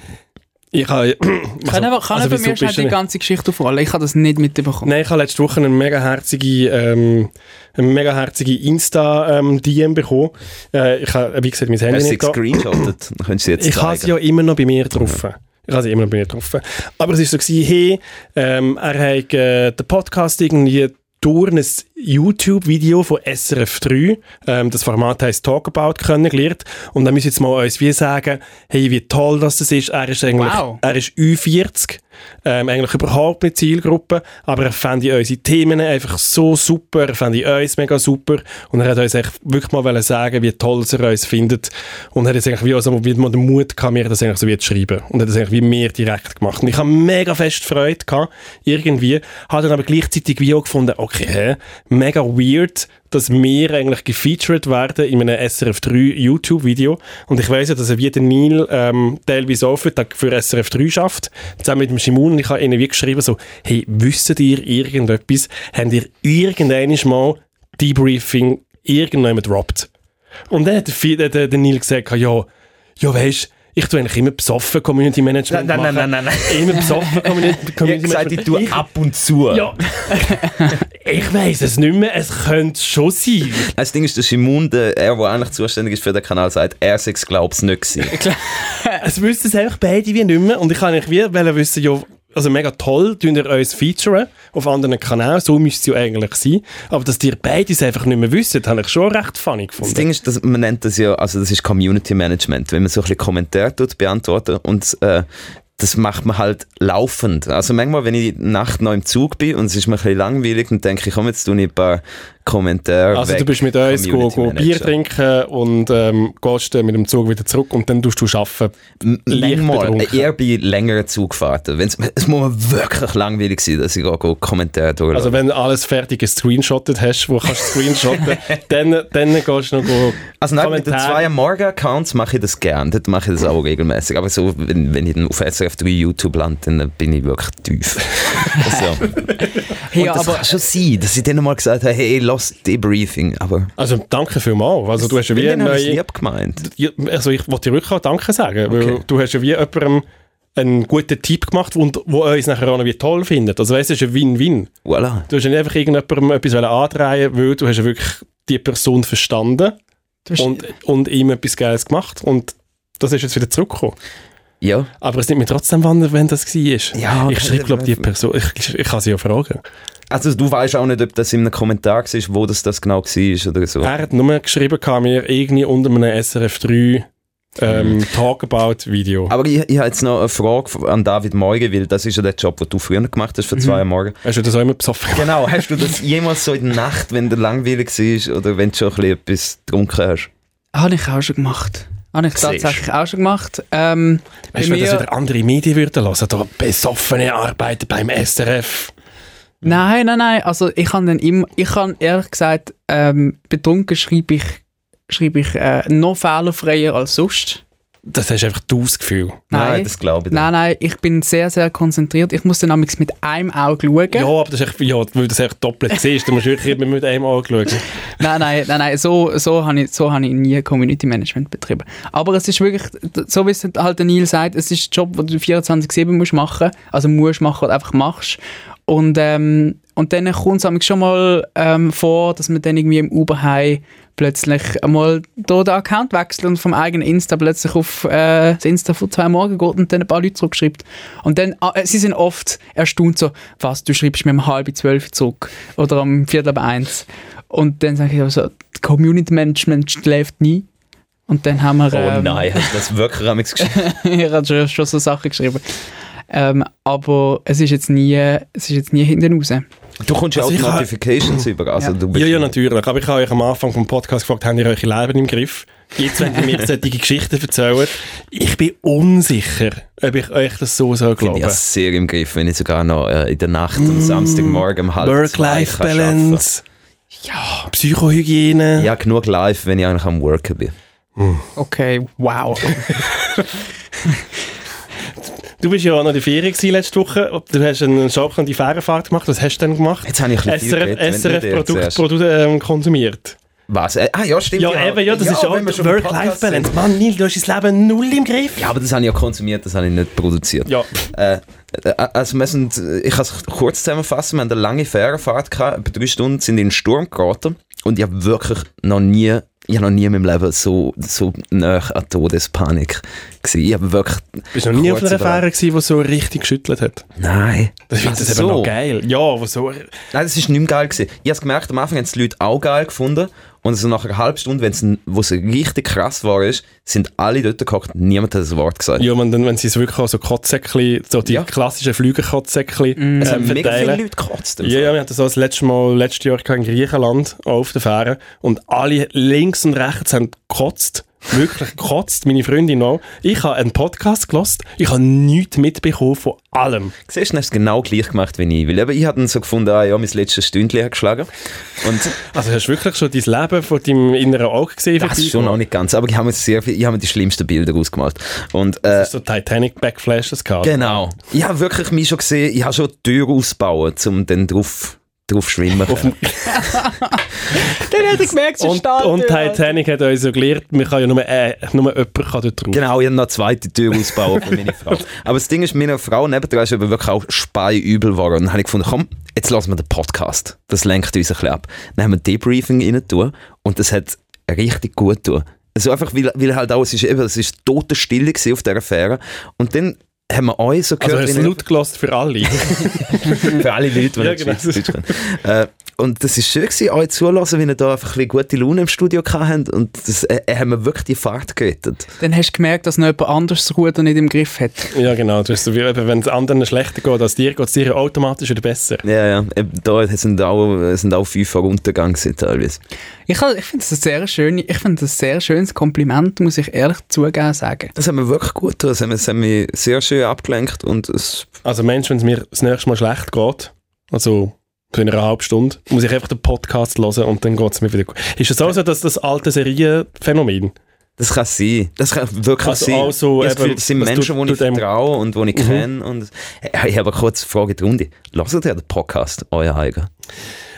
Ich habe, Kann aber kann also also, wieso mir schnell die nicht- ganze Geschichte aufrollen? Ich habe das nicht mitbekommen. Nein, ich habe letzte Woche eine mega herzige, ähm, eine mega herzige Insta-DM bekommen. Äh, ich habe, wie gesagt, mein Handy Hast nicht jetzt Ich habe sie ja immer noch bei mir getroffen. Ich habe sie immer noch mir getroffen. Aber es war so, gewesen, hey, ähm, er hat äh, den Podcast irgendwie durch ein YouTube-Video von SRF3, ähm, das Format heisst Talk About, kennengelernt. Und dann müssen wir jetzt mal uns wie sagen, hey, wie toll das ist. Er ist eigentlich, Wow. er ist Ü40, ähm, eigentlich überhaupt nicht Zielgruppe, aber er fände unsere Themen einfach so super, er fände uns mega super und er hat uns wirklich mal sagen, wie toll er uns findet und hat jetzt eigentlich wie, also, wie mal den Mut gehabt, mir das eigentlich so wie zu schreiben und hat das eigentlich wie mir direkt gemacht. Und ich habe mega fest Freude gehabt, irgendwie, habe dann aber gleichzeitig wie auch gefunden, okay, mega weird, dass wir eigentlich gefeatured werden in einem SRF3 YouTube-Video. Und ich weiss ja, dass er wie der Neil ähm, teilweise auch für, für SRF3 schafft, zusammen mit dem Shimon. Und ich habe ihnen wie geschrieben so, hey, wisst ihr irgendetwas? Habt ihr irgendwann mal Debriefing irgendjemand droppt? Und dann hat der, der, der, Neil gesagt, ja, ja weisst ich tue eigentlich immer besoffen Community Management Nein, nein, machen. nein, nein, nein. Immer besoffen Community, Ich Community habe gesagt, ich tue Ich- ab und zu. Ja, ich weiss es nicht mehr, es könnte schon sein. Das Ding ist, der Shimon, der, er, der eigentlich zuständig ist für den Kanal, sagt, er sei es, glaube ich, nicht gewesen. Es wüssten es einfach beide wie nicht mehr. Und ich kann eigentlich wie wissen, ja, also mega toll, tun ihr uns featuren auf anderen Kanälen, so müsste es ja eigentlich sein. Aber dass ihr beide es einfach nicht mehr wisst, habe ich schon recht funny Das gefunden. Ding ist, dass man nennt das ja, also das ist Community Management, wenn man so ein bisschen Kommentare tut, beantworten und äh, das macht man halt laufend. Also manchmal, wenn ich Nacht noch im Zug bin und es ist mir ein bisschen langweilig, dann denke ich, komm, jetzt tue ich ein paar Kommentare Also weg. du bist mit uns go, go. Bier trinken und ähm, gehst dann mit dem Zug wieder zurück und dann tust du arbeiten. Manchmal, betrunken. eher bei längeren Zugfahrten. Wenn's, es muss wirklich langweilig sein, dass ich auch go Kommentare durchschaue. Also wenn du alles fertig gescreenshottet hast, wo kannst du screenshotten, dann, dann gehst du noch go Also nein, mit den zwei am Morgen-Accounts mache ich das gern. Dort mache ich das auch regelmäßig. Aber so, wenn, wenn ich dann auf SRF3 YouTube lande, dann bin ich wirklich tief. also, Hey, und das aber kann schon sein, dass ich denen mal gesagt habe, hey, lass Debriefing. Aber Also danke vielmals. Also du hast ja wie habe ich lieb gemeint. Also ich wollte dir wirklich auch Danke sagen, weil Okay. du hast ja wie jemandem einen guten Tipp gemacht, und wo uns nachher auch noch wie toll findet. Also weißt du, es ist ein Win-Win. Voilà. Du hast ja nicht einfach irgendjemandem etwas andrehen weil du hast ja wirklich die Person verstanden und, und ihm etwas Geiles gemacht und das ist jetzt wieder zurückgekommen. Ja. Aber es nimmt mich trotzdem Wunder, wenn das war. Ja, ich schreibe, glaube die Person, ich, ich, ich kann sie ja fragen. Also du weißt auch nicht, ob das in einem Kommentar war, wo das, das genau war oder so. Er hat nur geschrieben, kann mir irgendwie unter einem SRF3 ähm, Talk-About-Video. Aber ich, ich habe jetzt noch eine Frage an David Morgen, weil das ist ja der Job, den du früher gemacht hast, für Mhm. zwei Uhr morgen. Hast du das auch immer besoffen? Genau, hast du das jemals so in der Nacht, wenn du langweilig war oder wenn du schon ein bisschen etwas getrunken hast? habe ich auch schon gemacht. Habe ich Siehst. tatsächlich auch schon gemacht. Ähm, Weißt du, wenn das wieder andere Medien würden hören, da besoffene Arbeiter beim SRF. Nein, nein, nein. Also ich kann dann immer, ich kann ehrlich gesagt, ähm, betrunken schreibe ich, schreibe ich äh, noch fehlerfreier als sonst. das hast einfach du das Gefühl. Nein. das glaube ich. Nein, nein, ich bin sehr, sehr konzentriert. Ich muss dann amigs mit einem Auge schauen. Ja, aber das ist echt, ja, weil du das echt doppelt siehst, dann musst du wirklich mit einem anschauen. Nein, nein, nein, nein, so, so habe ich, so hab ich nie Community Management betrieben. Aber es ist wirklich, so wie es halt der Neil sagt, es ist ein Job, den du 24-7 musst machen, also musst machen oder einfach machst. Und, ähm, und dann kommt es schon mal ähm, vor, dass man dann irgendwie im Uber plötzlich einmal da den Account wechselt und vom eigenen Insta plötzlich auf äh, das Insta von zwei Morgen geht und dann ein paar Leute zurückschreibt. Und dann, äh, sie sind oft erstaunt so, was, du schreibst mir um halb zwölf zurück oder um viertel ab eins. Und dann sage ich also, Community Management schläft nie. Und dann haben wir... Oh ähm, nein, hast du das wirklich geschrieben? er hat schon, schon so Sachen geschrieben. Ähm, aber es ist jetzt nie, es ist jetzt nie hinten raus. Du kommst ja Also auch ich Notifications über. Also Ja. du bist Ja, ja, natürlich. Aber ich habe euch am Anfang vom Podcast gefragt, habt ihr euch Leben im Griff? Jetzt, wenn ihr mir solche Geschichten erzählt, ich bin unsicher, ob ich euch das so so bin glaube. ja sehr im Griff, wenn ich sogar noch äh, in der Nacht am Samstagmorgen um halb Work-Life-Balance, ja, Psychohygiene. Ja, genug live, wenn ich eigentlich am Worken bin. Okay, wow. Du bist ja auch noch in der Ferien gewesen letzte Woche. Du hast einen Job an die Fährenfahrt gemacht. Was hast du denn gemacht? Jetzt habe ich ein SRF-Produkt. Produkt, ähm, konsumiert. Was? Äh, ah ja, stimmt. Ja, eben, ja, das ist auch Work-Life-Balance. Mann, Neil, du hast dein Leben null im Griff. Ja, aber das habe ich ja konsumiert, das habe ich nicht produziert. Ja, Äh, äh, also wir sind, ich kann es kurz zusammenfassen, wir haben eine lange Fährenfahrt gehabt, etwa drei Stunden sind in den Sturm geraten und ich habe wirklich noch nie, ich habe noch nie in meinem Leben so, so nah an Todespanik gesehen. Ich habe wirklich, bist du noch nie auf einer Fähre gewesen, die so richtig geschüttelt hat? nein. Das finde ich das Also eben so. noch geil. Ja, wo so... Nein, das ist nicht mehr geil gewesen. Ich habe es gemerkt, am Anfang haben es die Leute auch geil gefunden und so nach einer halben Stunde, wenn's, wo es richtig krass war, ist, sind alle dort gehockt, niemand hat ein Wort gesagt. Ja, wenn, dann, wenn sie es wirklich auch so Kotzsäckchen, so die Ja. klassischen Flügerkotzsäckchen es ähm, haben mega viele. Leute gekotzt. im Ja, Fall. ja, wir hatten das auch das letzte Mal, letztes Jahr in Griechenland, auf der Fähre. Und alle links und rechts haben gekotzt. Wirklich gekotzt, meine Freundin auch. Ich habe einen Podcast gelost. Ich habe nichts mitbekommen von allem. Siehst du, hast es genau gleich gemacht wie ich. Weil eben, ich habe dann so gefunden, ah ja, mein letztes Stündchen hat geschlagen. Und Also hast du wirklich schon dein Leben von deinem inneren Auge gesehen? das ist schon noch nicht ganz, aber ich habe mir sehr viel, ich habe mir die schlimmsten Bilder ausgemalt. Und äh, Das ist so Titanic-Backflashes gehabt. genau. Ich habe wirklich mich schon gesehen, ich habe schon die Tür ausbauen, um dann drauf, drauf schwimmen können. Dann hätte ich gemerkt, Und, und Titanic hat uns so gelehrt, man kann ja nur, äh, nur jemand kann dort drauf. Genau, ich habe noch eine zweite Tür ausbauen für meine Frau. Aber das Ding ist, meine Frau nebendran ist aber wirklich auch speiübel geworden. Und dann habe ich gefunden, komm, jetzt lassen wir den Podcast. Das lenkt uns ein bisschen ab. Dann haben wir Debriefing rein tun und das hat richtig gut getan. Also einfach, weil, weil halt auch, es ist eben, es ist tote Stille gewesen auf dieser Fähre. Und dann haben wir euch so Also gehört, du ihr- laut gelassen für alle. für alle Leute, die Ja, nicht genau. Schweizerdeutsch können. Äh, und das ist schön gewesen, euch zulassen, wie ihr da einfach ein gute Laune im Studio habt und das äh, haben wir wirklich die Fahrt gerettet. Dann hast du gemerkt, dass noch jemand anderes das Ruder nicht im Griff hat. ja, genau. Das ist so wie, wenn es anderen schlechter geht als dir, geht es dir automatisch wieder besser. Ja, ja, da sind auch, sind auch fünf runtergegangen gewesen teilweise. Ich, ich finde das, ein sehr schön, ich find das ein sehr schönes Kompliment, muss ich ehrlich zugeben sagen. Das haben wir wirklich gut getan, das haben wir, das haben wir sehr schön abgelenkt und es, Also Mensch, wenn es mir das nächste Mal schlecht geht, also so in einer halben Stunde, muss ich einfach den Podcast hören und dann geht es mir wieder gut. Ist es auch so, dass das alte Serienphänomen? das kann sein, das kann wirklich Also sein. auch so ich habe das Gefühl, das sind dass Menschen, die ich vertraue und die ich Mhm. kenne und ich habe eine kurze Frage in die Runde. Hört ihr den Podcast, euer eigen?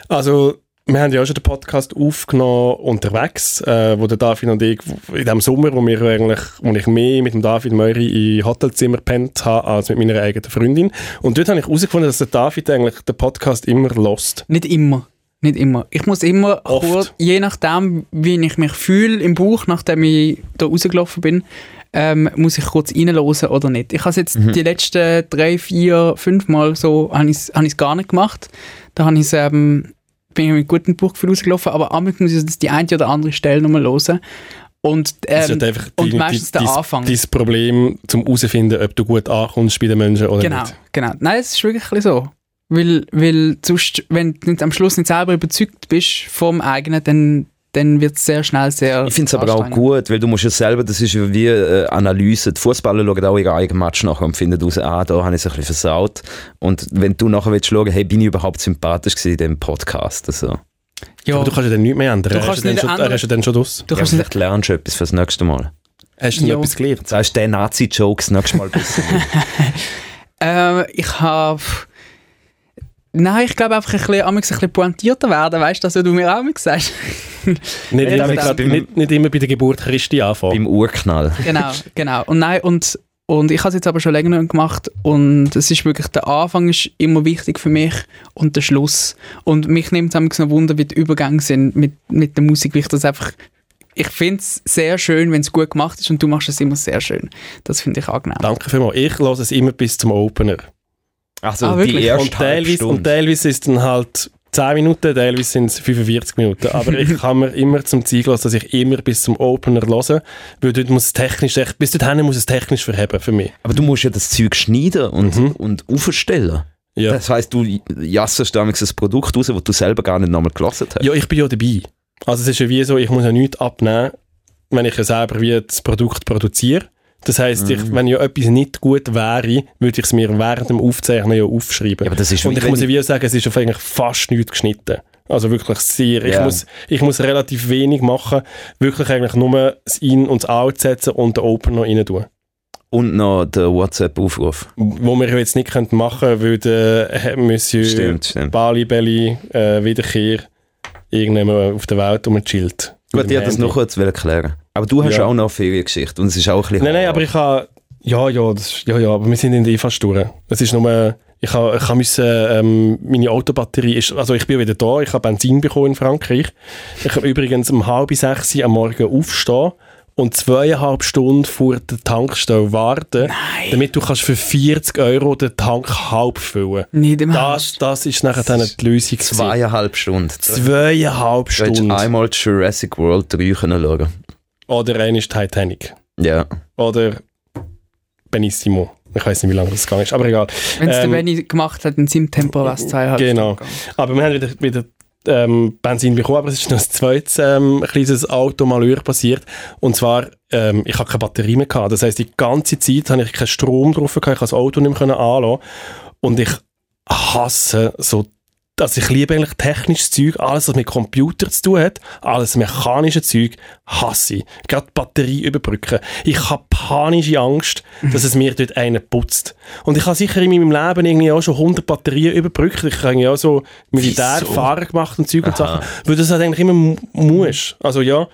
Also, wir haben ja auch schon den Podcast aufgenommen unterwegs, äh, wo der David und ich in dem Sommer, wo, wir eigentlich, wo ich mehr mit dem David Möri in Hotelzimmer pennt habe, als mit meiner eigenen Freundin. Und dort habe ich herausgefunden, dass der David eigentlich den Podcast immer lost. Nicht immer. Nicht immer. Ich muss immer Oft. kurz, je nachdem, wie ich mich fühle im Bauch, nachdem ich da rausgelaufen bin, ähm, muss ich kurz reinhören oder nicht. Ich habe es jetzt die letzten drei, vier, fünf Mal so, habe ich es gar nicht gemacht. Da habe ich's, ähm, bin ich mit gutem Bauchgefühl rausgelaufen, aber am muss ich die eine oder andere Stelle nochmal hören. Und, ähm, ist halt einfach und dein- meistens der Anfang. Dein Problem, zum herauszufinden, ob du gut ankommst bei den Menschen oder Genau, nicht. genau. Nein, es ist wirklich so. Weil, weil sonst, wenn du am Schluss nicht selber überzeugt bist vom eigenen, dann, dann wird es sehr schnell sehr Ich finde es aber auch gut, weil du musst ja selber, das ist ja wie äh, Analyse. Die Fußballer schauen auch ihren eigenen Match nachher und finden raus, ah, da habe ich es ein bisschen versaut. Und wenn du nachher willst schauen, hey, bin ich überhaupt sympathisch gewesen in diesem Podcast? Also, Ja, Aber du kannst ja dann nichts mehr ändern. Du kannst ja dann schon- ändern. Ist ja dann schon draus. du ja, kannst vielleicht lernst du etwas fürs nächste Mal. Hast du Jo. etwas gelernt? Sagst du den Nazi-Jokes nächstes Mal besser. Ähm, ich habe. Nein, ich glaube einfach ein bisschen, amigs ein bisschen pointierter werden, weißt du, das, was du mir auch mal sagst. Nicht, Ja, immer, beim- nicht, nicht immer bei der Geburt Christi anfangen. Beim Urknall. genau, genau. Und nein, und, und ich habe es jetzt aber schon länger nicht gemacht und es ist wirklich, der Anfang ist immer wichtig für mich und der Schluss. Und mich nimmt es noch Wunder, wie die Übergänge sind mit, mit der Musik, wie ich das einfach ich finde es sehr schön, wenn es gut gemacht ist und du machst es immer sehr schön. Das finde ich angenehm. Danke vielmals. Ich lasse es immer bis zum Opener. Also Ah, die wirklich? erste Und teilweise, und teilweise ist es dann halt 10 Minuten, teilweise sind es 45 Minuten. Aber ich kann mir immer zum Ziel lassen, dass ich immer bis zum Opener höre, weil dort muss es technisch, echt- bis dorthin muss es technisch verheben für mich. Aber du musst ja das Zeug schneiden und, Mhm. und aufstellen. Ja. Das heisst, du jassest damals ein Produkt raus, das du selber gar nicht nochmal gelassen hast. ja, ich bin ja dabei. Also es ist ja wie so, ich muss ja nichts abnehmen, wenn ich ja selber wie das Produkt produziere. Das heisst, Mhm. ich, wenn ja etwas nicht gut wäre, würde ich es mir während dem Aufzeichnen ja aufschreiben. Ja, aber das ist Und ich muss ja ich- wie sagen, es ist auf eigentlich fast nichts geschnitten. Also wirklich sehr. Ich, Ja. muss, ich muss relativ wenig machen. Wirklich eigentlich nur das In- und das Out setzen und den Open noch rein tun. Und noch der WhatsApp-Aufruf. Wo wir jetzt nicht machen weil der Monsieur Stimmt, stimmt. Bali Belly äh, Wiederkehr irgendjemand auf der Welt rumchillt. Gut, ich dem wollte das noch kurz erklären. Aber du hast Ja. auch noch eine Feriengeschichte und es ist auch ein bisschen... Nein, nein, aber ich habe. Ja, ja, das, ja, ja, aber wir sind in der fast durch. Es ist nur. Ich habe, ich habe müssen, ähm, meine Autobatterie ist, also ich bin wieder da, ich habe Benzin bekommen in Frankreich. Ich habe übrigens um halb sechs am Morgen aufstehen und zweieinhalb Stunden vor der Tankstelle warten, damit du kannst für 40 Euro den Tank halb füllen. Im Das, das ist nachher dann die Lösung. Zweieinhalb Stunden. Zweieinhalb Du hättest Stunden. einmal Jurassic World 3 können schauen Oder einer ist Titanic. Ja. Oder Benissimo. Ich weiß nicht, wie lange das gegangen ist, aber egal. Wenn es der Ähm, Benny gemacht hat, in seinem Tempo was zweieinhalb Genau. Stunden. Aber wir haben wieder, wieder ähm, Benzin bekommen, aber es ist noch ein zweites ähm, kleines Automalheur passiert. Und zwar, ähm, ich habe keine Batterie mehr gehabt. Das heisst, die ganze Zeit habe ich keinen Strom drauf gehabt, ich konnte das Auto nicht mehr anlassen. Und ich hasse so also ich liebe eigentlich technisches Zeug, alles, was mit Computer zu tun hat, alles mechanische Zeug, hasse ich. Gerade die Batterie überbrücken. Ich habe panische Angst, dass es mir dort einen putzt. Und ich habe sicher in meinem Leben irgendwie auch schon 100 Batterien überbrückt. Ich habe ja auch so Militärfahrer gemacht und Zeug und Sachen. Weil das halt eigentlich immer mu- muss. Also ja.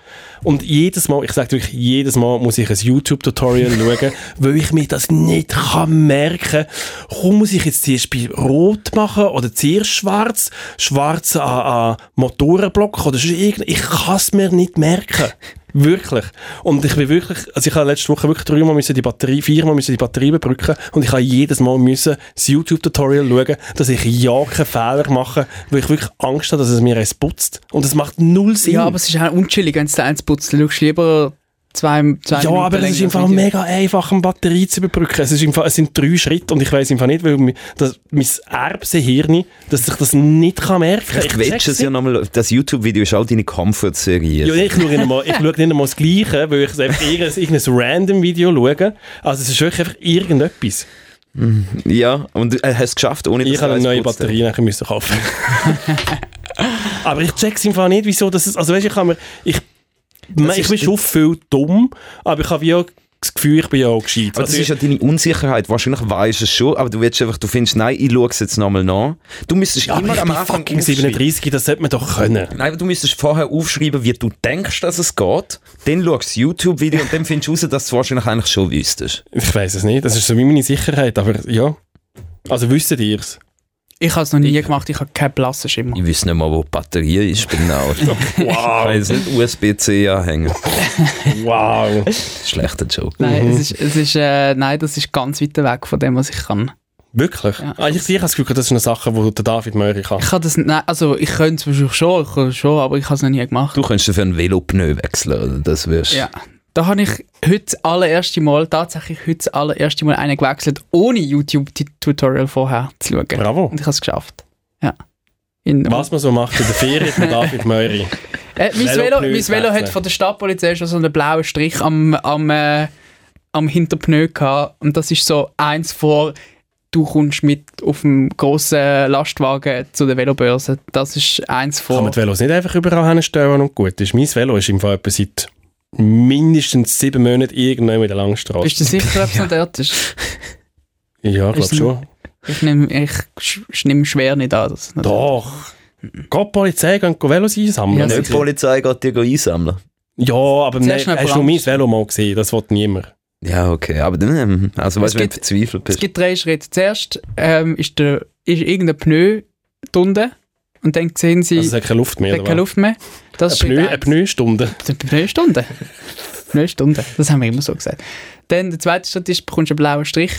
Und jedes Mal, ich sage wirklich, jedes Mal muss ich ein YouTube-Tutorial schauen, weil ich mir das nicht kann merken. Warum muss ich jetzt zuerst bei Rot machen oder zuerst schwarz? Schwarz an, an Motorenblock oder irgend- Ich kann es mir nicht merken. Wirklich. Und ich bin wirklich, also ich habe letzte Woche wirklich dreimal müssen die Batterie, viermal müssen die Batterie überbrücken und ich habe jedes Mal müssen das YouTube-Tutorial schauen, dass ich ja keinen Fehler mache, weil ich wirklich Angst habe, dass es mir eins putzt. Und es macht null Sinn. Ja, aber es ist auch unchillig, wenn es da eins putzt. Du schaust lieber zwei, zwei Ja, Minuten aber es ist einfach Video. mega einfach, eine Batterie zu überbrücken. Es, ist einfach, es sind drei Schritte und ich weiß einfach nicht, weil mi- das, mein Erbsenhirn, dass ich das nicht kann merken kann. Vielleicht willst du es ja nochmal, das YouTube-Video ist auch deine Comfort-Serie. Ja, ich schaue nicht mal, ich schaue nicht einmal das Gleiche, weil ich einfach irgendein, irgendein random Video schaue. Also es ist wirklich einfach irgendetwas. Ja, und du äh, hast es geschafft, ohne dass Ich habe du eine neue. Batterie nachher müssen kaufen. aber ich check's einfach nicht, wieso das ist, also weißt, ich kann mir, ich, ich ist bin schon viel dumm, aber ich habe auch das Gefühl, ich bin ja auch gescheit. Aber das Also ist ja deine Unsicherheit. Wahrscheinlich weißt du es schon, aber du willst einfach, du findest, nein, ich schaue es jetzt nochmal nach. Du müsstest Ja, immer ich am Anfang fucking aufschreiben. 37, das sollte man doch können. Nein, aber du müsstest vorher aufschreiben, wie du denkst, dass es geht. Dann schaust du das YouTube-Video und dann findest du raus, dass du wahrscheinlich eigentlich schon wüsstest. Ich weiß es nicht, das ist so wie meine Sicherheit, aber ja. Also wüsstet ihr es? Ich habe es noch nie gemacht, ich habe keinen blassen Schimmer. Ich weiß nicht mal, wo die Batterie ist beim Auto. Ich Wow, kann jetzt nicht USB-C anhängen. wow. Schlechter Joke. Nein, es ist, es ist, äh, nein, das ist ganz weit weg von dem, was ich kann. Wirklich? Ja. Ah, ich, ich habe das Gefühl, das ist eine Sache, die der David Möri kann. Ich kann das nicht, nein, also ich könnte es wahrscheinlich schon, ich schon, aber ich habe es noch nie gemacht. Du könntest dafür ein Velopneu wechseln, oder? Das wirst Ja. Da habe ich heute das allererste Mal, tatsächlich heute das allererste Mal einen gewechselt, ohne YouTube-Tutorial vorher zu schauen. Bravo. Und ich habe es geschafft. Ja. In, Was man so macht in der Ferien von David Möri. Äh, mein, Velo, mein Velo hat von der Stadtpolizei schon so einen blauen Strich am, am, äh, am Hinterpneu gehabt. Und das ist so eins vor, du kommst mit auf dem grossen Lastwagen zu der Velobörse. Das ist eins Kann man vor. die Velos nicht einfach überall hinstellen und gut ist. Mein Velo ist im Fall etwa seit mindestens sieben Monate irgendwann mit der Langstrasse. Bist du sicher, ob es noch dort ist? Ja, ich glaube schon. Ich nehme ich sch- nehme schwer nicht an. Dass es Doch. Geht die Polizei, gehen die Velos einsammeln? Ja, Nicht die Polizei geht dir einsammeln. ja aber noch hast du mein Brand. Velo mal gesehen? Das will niemand. Ja, okay. Aber dann, ähm, also weißt Es du, wenn du gibt- verzweifelt Es bist. gibt drei Schritte. Zuerst ähm, ist, der, ist irgendein Pneu drunter und dann sehen sie, Also es hat keine Luft mehr. es hat keine Luft mehr. Das? Eine Pneu, eine. Pneustunde. Pneustunde. Pneustunde. Das haben wir immer so gesagt. Dann der zweite Schritt ist, du bekommst einen blauen Strich.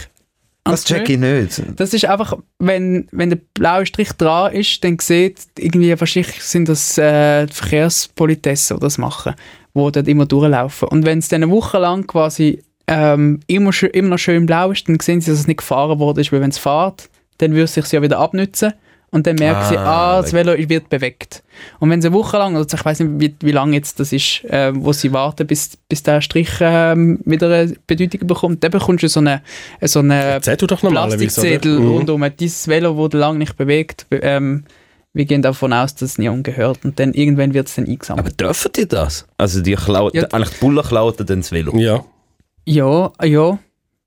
Das check ich nicht. Das ist einfach, wenn, wenn der blaue Strich dran ist, dann sieht irgendwie, wahrscheinlich sind das äh, die Verkehrspolitessen, die das machen, die dort immer durchlaufen. Und wenn es dann eine Woche lang quasi ähm, immer, immer noch schön blau ist, dann sehen sie, dass es nicht gefahren worden ist, weil wenn es fährt, dann würde es sich ja wieder abnützen und dann merken sie, Ah, ah, das Velo wird bewegt. Und wenn sie eine Woche lang, oder ich weiß nicht, wie, wie lange jetzt das ist, äh, wo sie warten, bis, bis der Strich ähm, wieder eine Bedeutung bekommt, dann bekommst du so eine, so eine Plastikzettel oder? Mhm. rundum. Dieses Velo wurde lange nicht bewegt. Be- Ähm, wir gehen davon aus, dass es niemand gehört. Und dann irgendwann wird es dann eingesammelt. Aber dürfen die das? Also die klauen, Ja. eigentlich die Bullen klauen dann das Velo. Ja. ja, ja,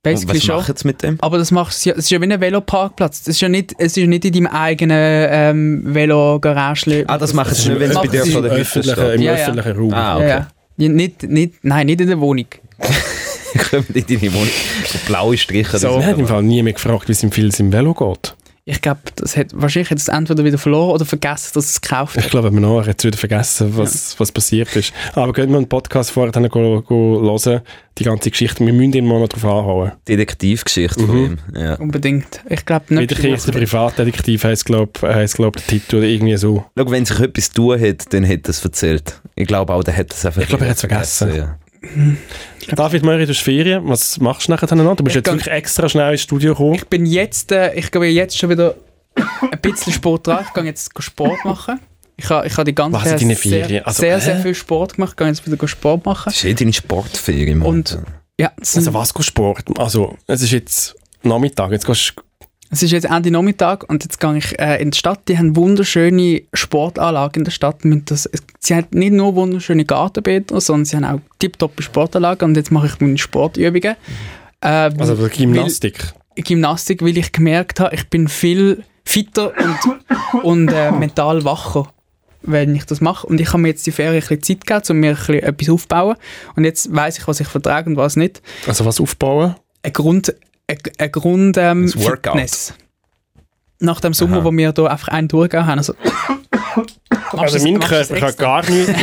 Und basically was schon. machen sie mit dem? Aber das macht ja, es ist ja wie ein Veloparkplatz. Das ist ja nicht, es ist nicht in deinem eigenen ähm, Velo-Garage. Ah, das machen sie nicht, wenn es bei dir vor Im der öffentlichen, steht. im Ja, ja. öffentlichen Raum. Ah, Ja, okay. ja. Ja, Nicht, nicht, nein, nicht in der Wohnung. Kommen in deine Wohnung. So blaue Striche. So. Wir haben im Fall nie mehr gefragt, wie es ihm viel im Velo geht. Ich glaube, das hat wahrscheinlich hat es entweder wieder verloren oder vergessen, dass es gekauft Ich hat. glaube, wir noch haben jetzt wieder vergessen, was, was passiert ist. Aber können wir einen Podcast vorher dann go, go hören, die ganze Geschichte. Wir müssen ihn mal noch drauf anhauen. Detektivgeschichte von ihm. Ja. Unbedingt. Ich glaube nicht. Wiederkehrter Privatdetektiv heisst, glaube ich, glaub, der Titel oder irgendwie so. Schau, wenn sich etwas tun hat, dann hat er es erzählt. Ich glaube auch, der hat es einfach Ich glaube, er hat's vergessen. Ja. David Möri, du hast Ferien. Was machst du nachher dann noch? Du bist Ich jetzt wirklich extra schnell ins Studio gekommen. Ich bin jetzt, äh, ich gehe jetzt schon wieder ein bisschen Sport dran. Ich gehe jetzt Sport machen. Ich habe ich ha die ganze Was sind Zeit deine sehr, Ferien? Also, sehr, sehr viel Sport gemacht. Ich gehe jetzt wieder Sport machen. Das ist eh deine Sportferie. Mann. Und ja, Also was Sport? Also, es ist jetzt Nachmittag. Jetzt gehst du... es ist jetzt Ende Nachmittag und jetzt gehe ich äh, in die Stadt. Die haben wunderschöne Sportanlagen in der Stadt. Mit das, sie haben nicht nur wunderschöne Gartenbäder, sondern sie haben auch tiptoppe Sportanlagen. Und jetzt mache ich meine Sportübungen. Ähm, Also für Gymnastik. Gymnastik, weil ich gemerkt habe, ich bin viel fitter und, und äh, mental wacher, wenn ich das mache. Und ich habe mir jetzt die Ferien ein bisschen Zeit gegeben, um mir ein bisschen etwas aufzubauen. Und jetzt weiß ich, was ich vertrage und was nicht. Also was aufbauen? Ein Grund, ein, ein Grund ähm. Fitness. Nach dem Sommer, Aha. wo wir hier einfach einen durchgegangen haben. Also, Also mein Körper kann gar nichts...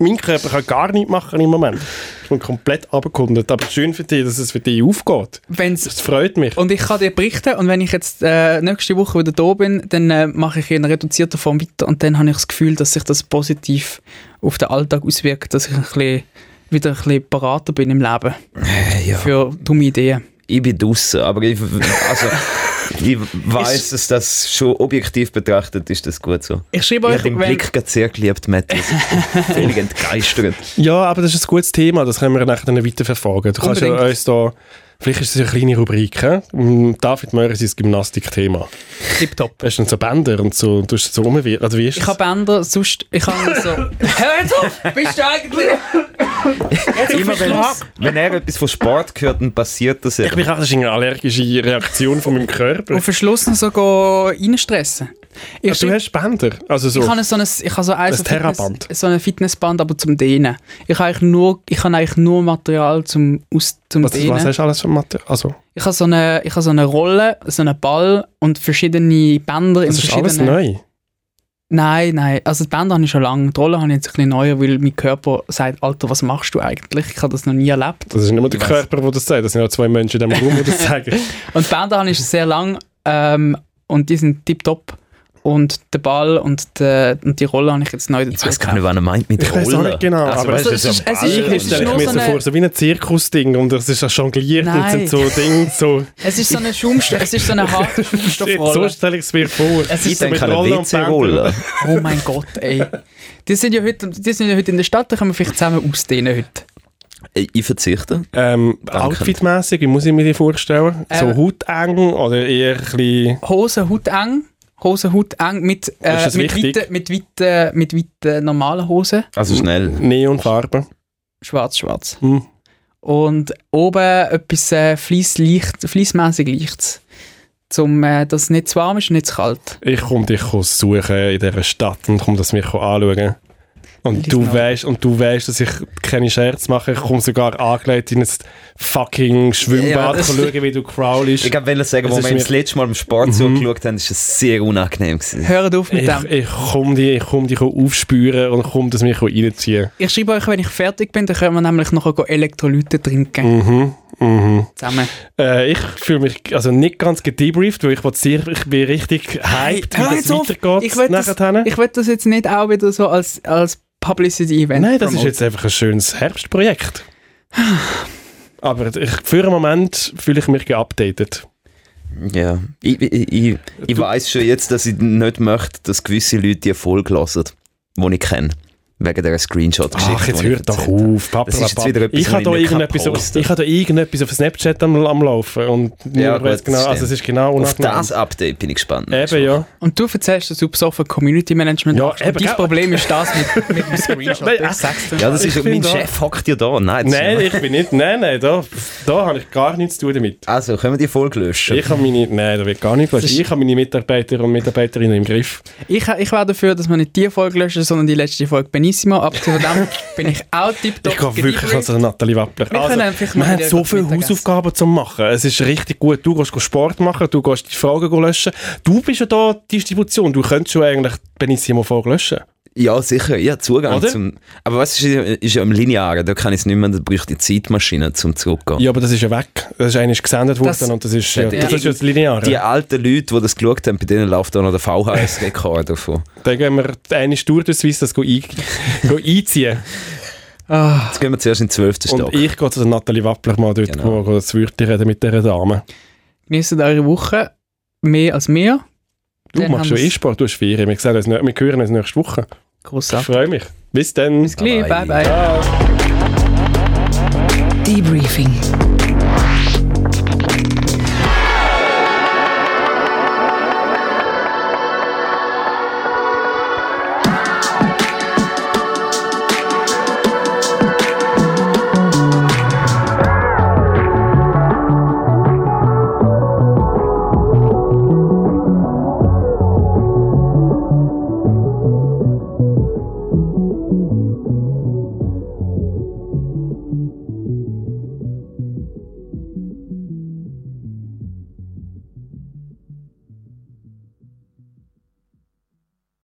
Mein Körper kann gar nichts machen im Moment. Ich bin komplett abgekundet. Aber schön für dich, dass es für dich aufgeht. Wenn's, Das freut mich. und ich kann dir berichten, und wenn ich jetzt äh, nächste Woche wieder da bin, dann äh, mache ich in reduzierter Form weiter und dann habe ich das Gefühl, dass sich das positiv auf den Alltag auswirkt, dass ich ein bisschen, wieder ein bisschen berater bin im Leben Äh, ja. für dumme Ideen. Ich bin draußen, aber ich, also, ich weiß, dass das schon objektiv betrachtet ist das gut so. Ich schreibe Ich euch, den Blick gerade sehr geliebt, Matthias. Völlig entgeistert. Ja, aber das ist ein gutes Thema. Das können wir nachher dann weiterverfolgen. Du kannst ja Unbedingt. uns da... Vielleicht ist es eine kleine Rubrik. he? Mm, David Möri ist Gymnastikthema. tipptopp. Hast du dann so Bänder und so, du hast so rumwirren? Also wie ist Ich habe Bänder, sonst, ich habe so... Hör jetzt auf! Bist du eigentlich... Immer wenn, wenn er etwas von Sport hört, dann passiert das ja. Ich bin das ist eine allergische Reaktion von meinem Körper. Auf den Schluss noch so go reinstressen. Ich, Also, du hast Bänder? Also so... ich habe so ein, ich habe so ein, Ein so. Fitness, so ein Fitnessband, aber zum Dehnen. Ich habe eigentlich nur, ich habe eigentlich nur Material zum, aus, zum was, Dehnen. was hast du alles für Material? Also, Ich habe so eine, ich habe so eine Rolle, so einen Ball und verschiedene Bänder in das ist alles verschiedenen... neu. Nein, nein. Also die Bänder habe ich schon lange. Die Rolle habe ich jetzt ein bisschen neuer, weil mein Körper sagt, Alter, was machst du eigentlich? Ich habe das noch nie erlebt. Das ist nicht nur der Ich Körper, der das sagt. Das sind ja zwei Menschen in diesem Raum, die das sagen. Und die Bänder habe ich sehr lang ähm, und die sind tipptopp. Und der Ball und, die, und die Rolle habe ich jetzt neu dazu Ich weiß gar nicht, was er meint mit Ich weiß auch Rolle. nicht genau, aber weißt es ist- so ein es ist- es Ich und- ist mir so so eine- vor, so wie ein Zirkusding und es ist ja jongliert und Nein. sind so Dinge, so... Es ist so eine Schaumstoff, es ist so eine harte So Schaumstoffrolle. stelle ich es mir vor. Es Ich ist so denke eine Rolle und WC-Rolle. Oh mein Gott, ey. Die sind ja heute, die sind ja heute in der Stadt, da können wir vielleicht zusammen ausdehnen heute. Ich verzichte. Ähm. Outfitmäßig, wie muss ich mir die vorstellen? Äh, so hauteng oder eher ein bisschen... Hose hauteng, Hose hauteng mit, Ist äh, mit, weiten, mit, weiten, mit weiten normalen Hosen. Also schnell. Neonfarben. schwarz-schwarz. Hm. Und oben etwas äh, fließmäßig Lichtes. Zum, äh, dass es nicht zu warm ist und nicht zu kalt. Ich komme dich suchen in dieser Stadt und komme das mich anschauen. Und Ich du weißt, und du weißt, dass ich keine Scherz mache. Ich komme sogar angelegt in ein fucking Schwimmbad Ja, das- schauen, wie du crawlst. Ich wollte sagen, ist wir das letzte Mal im Sport zugeschaut haben, ist es sehr unangenehm gewesen. Hört auf mit Ich, dem. ich komme dich, ich komm dich aufspüren und komme das mich reinziehen. Ich schreibe euch, wenn ich fertig bin, dann können wir nämlich noch Elektrolyte trinken. Mhm, mhm. Zusammen. Äh, ich fühle mich also nicht ganz gedebrieft, weil ich, sehr, ich bin richtig hyped, hör wie das weitergeht. Ich will das- nachher. Ich will das jetzt nicht auch wieder so als, als Publicity-Event Nein, das ist promoten. jetzt einfach ein schönes Herbstprojekt. Aber ich, für einen Moment fühle ich mich geupdatet. Ja. Ich, ich, ich, ich weiss schon jetzt, dass ich nicht möchte, dass gewisse Leute die Folge hören, die ich kenne. Wegen dieser Screenshot-Geschichte. Ach, jetzt hört doch auf. Papa, Das ist jetzt wieder etwas, ich habe ich da irgendetwas auf, posten. ich habe da irgendetwas auf Snapchat am, am Laufen und Ja, gut, genau, also es ist genau Auf das Update bin ich gespannt. Eben, ja. Und du erzählst, dass du besoffen Community Management Ja, eben, dein? Problem ist das mit, mit dem Screenshot. Nein. Ja, das Ich ist, mein Chef hockt ja da. Nein, Nein, ich bin nicht, nein, nein, da, da habe ich gar nichts zu tun damit. Also, können wir die Folge löschen? Ich habe meine, nein, da wird gar nicht gelöscht. Ich habe meine Mitarbeiter und Mitarbeiterinnen im Griff. Ich, ich wäre dafür, dass wir nicht die Folge löschen, sondern die letzte Folge Benissimo. Abgesehen von dem bin ich auch tipptopp. Ich gehe wirklich an Nathalie Wappler. Wir können einfach wir haben so viele. Hausaufgaben zu machen. Es ist richtig gut. Du gehst Sport machen, du gehst die Fragen löschen. Du bist ja da die Distribution. Du könntest schon eigentlich Benissimo Folge löschen. Ja, sicher. Ja, Zugang Oder? zum... Aber was ist, ist ja im Linearen, da kann ich es nicht mehr, da bräuchte ich Zeitmaschine zum zurückgehen. Ja, aber das ist ja weg. Das ist eigentlich gesendet worden Das- und das ist, ja, Ja, das ist ja das Lineare. Die alten Leute, die das geschaut haben, bei denen läuft auch noch der VHS-Rekord davon. Dann gehen wir eine Tour durch Swiss das go ein, go einziehen. Ah, Jetzt gehen wir zuerst in den 12. Stock. Und ich gehe zu der Nathalie Wappler mal dort, Genau. wo das Wörtchen reden mit dieser Dame. genießt eure Woche mehr als mehr. Du Dann machst schon. E-Sport, du hast Ferien. Wir, sehen uns, nicht- wir hören uns nächste Woche. Ich Grossartig. freue mich. Bis dann. Bis gleich. Bye. Bye, bye. Ciao. Debriefing.